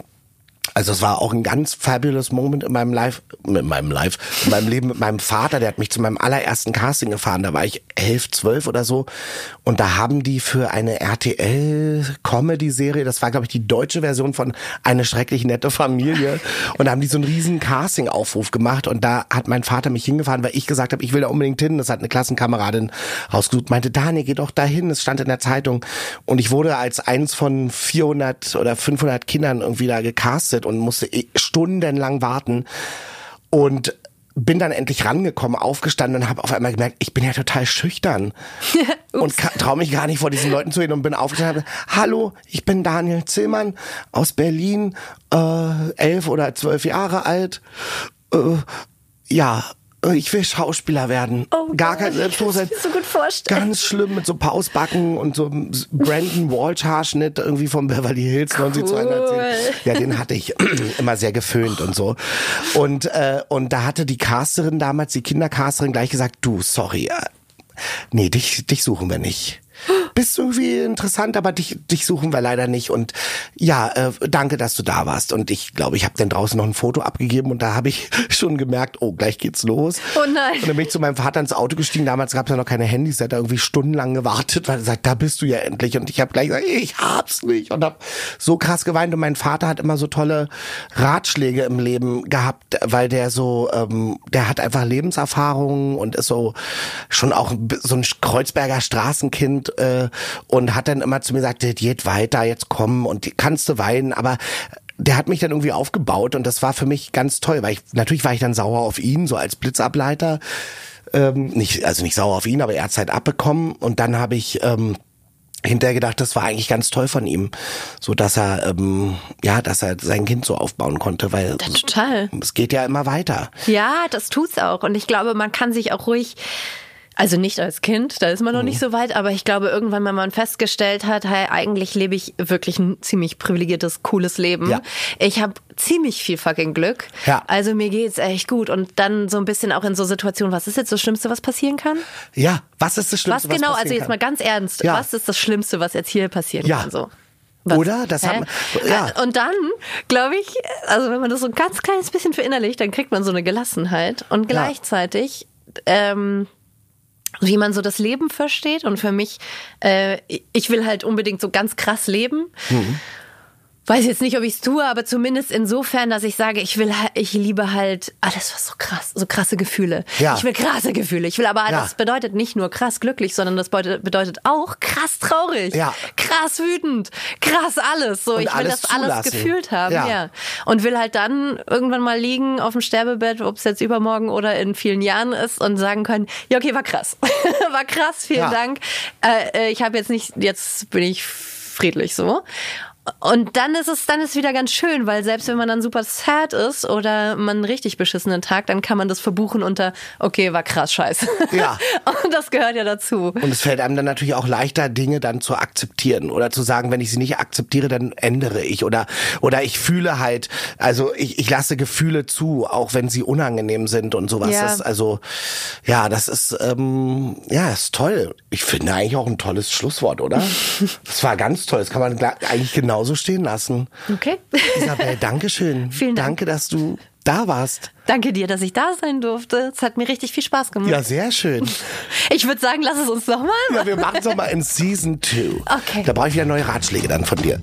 also es war auch ein ganz fabulous Moment in meinem Life, mit meinem Life, in meinem Leben mit meinem Vater, der hat mich zu meinem allerersten Casting gefahren, da war ich elf, zwölf oder so. Und da haben die für eine RTL Comedy Serie, das war glaube ich die deutsche Version von Eine schrecklich nette Familie. Und da haben die so einen riesen Casting Aufruf gemacht. Und da hat mein Vater mich hingefahren, weil ich gesagt habe, ich will da unbedingt hin, das hat eine Klassenkameradin rausgesucht, meinte, Daniel, geh doch dahin, es stand in der Zeitung. Und ich wurde als eins von 400 oder 500 Kindern irgendwie da gecastet und musste stundenlang warten und bin dann endlich rangekommen, aufgestanden und habe auf einmal gemerkt, ich bin ja total schüchtern und traue mich gar nicht vor diesen Leuten zu reden und bin aufgestanden. und hab, Hallo, ich bin Daniel Zillmann aus Berlin, äh, elf oder zwölf Jahre alt. Äh, ja, ich will Schauspieler werden. Oh Gar kein Gott, Selbstbewusstsein. das kann ich so gut vorstellen. Ganz schlimm mit so Pausbacken und so einem Brandon Walsh Haarschnitt irgendwie vom Beverly Hills 90210. Ja, den hatte ich immer sehr geföhnt und so. Und äh, und da hatte die Casterin damals, die Kindercasterin gleich gesagt, du, sorry, äh, nee, dich dich suchen wir nicht. Bist irgendwie interessant, aber dich, dich suchen wir leider nicht. Und ja, äh, danke, dass du da warst. Und ich glaube, ich habe dann draußen noch ein Foto abgegeben und da habe ich schon gemerkt, oh, gleich geht's los. Oh nein. Und dann bin ich zu meinem Vater ins Auto gestiegen. Damals gab es ja noch keine Handys. Der hat da irgendwie stundenlang gewartet, weil er sagt, da bist du ja endlich. Und ich habe gleich gesagt, ich hab's nicht. Und habe so krass geweint. Und mein Vater hat immer so tolle Ratschläge im Leben gehabt, weil der so, ähm, der hat einfach Lebenserfahrungen und ist so schon auch so ein Kreuzberger Straßenkind äh, und hat dann immer zu mir gesagt, geht weiter, jetzt komm und kannst du weinen, aber der hat mich dann irgendwie aufgebaut und das war für mich ganz toll, weil ich natürlich war ich dann sauer auf ihn, so als Blitzableiter. Ähm, nicht, also nicht sauer auf ihn, aber er hat halt abbekommen und dann habe ich ähm, hinterher gedacht, das war eigentlich ganz toll von ihm, so dass er ähm, ja, dass er sein Kind so aufbauen konnte, weil Ja, total. es geht ja immer weiter. Ja, das tut's auch. Und ich glaube, man kann sich auch ruhig, also nicht als Kind, da ist man noch Mhm. nicht so weit, aber ich glaube, irgendwann, wenn man festgestellt hat, hey, eigentlich lebe ich wirklich ein ziemlich privilegiertes, cooles Leben. Ja. Ich habe ziemlich viel fucking Glück. Ja. Also mir geht's echt gut. Und dann so ein bisschen auch in so Situationen, was ist jetzt das Schlimmste, was passieren kann? Ja, was ist das Schlimmste, was genau, passieren also jetzt kann? mal ganz ernst, Ja. was ist das Schlimmste, was jetzt hier passieren Ja. kann? So. Was? Oder? Das hat man- ja. Und dann, glaube ich, also wenn man das so ein ganz kleines bisschen verinnerlicht, dann kriegt man so eine Gelassenheit. Und gleichzeitig, ähm, wie man so das Leben versteht. Und für mich, äh, ich will halt unbedingt so ganz krass leben. Mhm. Weiß jetzt nicht, ob ich es tue, aber zumindest insofern, dass ich sage, ich will, ich liebe halt alles, was so krass, so krasse Gefühle. Ja. Ich will krasse Gefühle. Ich will aber, Ja. das bedeutet nicht nur krass glücklich, sondern das bedeutet, auch krass traurig, Ja. krass wütend, krass alles. So, Und ich will alles das alles zulassen. gefühlt haben, Ja. ja. Und will halt dann irgendwann mal liegen auf dem Sterbebett, ob es jetzt übermorgen oder in vielen Jahren ist und sagen können, ja okay, war krass, war krass, vielen. Dank. Äh, äh, ich habe jetzt nicht, jetzt bin ich friedlich so. Und dann ist es, dann ist es wieder ganz schön, weil selbst wenn man dann super sad ist oder man einen richtig beschissenen Tag, dann kann man das verbuchen unter, okay, war krass, scheiße. Ja. Und das gehört ja dazu. Und es fällt einem dann natürlich auch leichter, Dinge dann zu akzeptieren oder zu sagen, wenn ich sie nicht akzeptiere, dann ändere ich oder oder ich fühle halt, also ich, ich lasse Gefühle zu, auch wenn sie unangenehm sind und sowas. Ja. Das, also ja, das ist ähm, ja ist toll. Ich finde eigentlich auch ein tolles Schlusswort, oder? Das war ganz toll. Das kann man eigentlich genauso stehen lassen. Okay. Isabel, Dankeschön. Vielen Dank. Danke, dass du da warst. Danke dir, dass ich da sein durfte. Es hat mir richtig viel Spaß gemacht. Ja, sehr schön. Ich würde sagen, lass es uns nochmal Ja, machen. wir machen es doch mal in Season 2. Okay. Da brauche ich wieder neue Ratschläge dann von dir.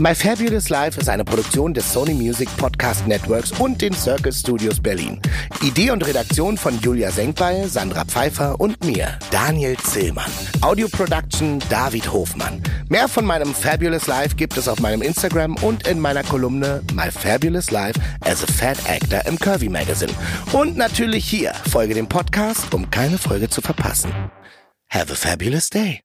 My Fabulous Life ist eine Produktion des Sony Music Podcast Networks und den Circus Studios Berlin. Idee und Redaktion von Julia Senkbeil, Sandra Pfeiffer und mir, Daniel Zillmann. Audio Production David Hofmann. Mehr von meinem Fabulous Life gibt es auf meinem Instagram und in meiner Kolumne My Fabulous Life as a Fat Actor im Curvy Magazine. Und natürlich hier, folge dem Podcast, um keine Folge zu verpassen. Have a fabulous day.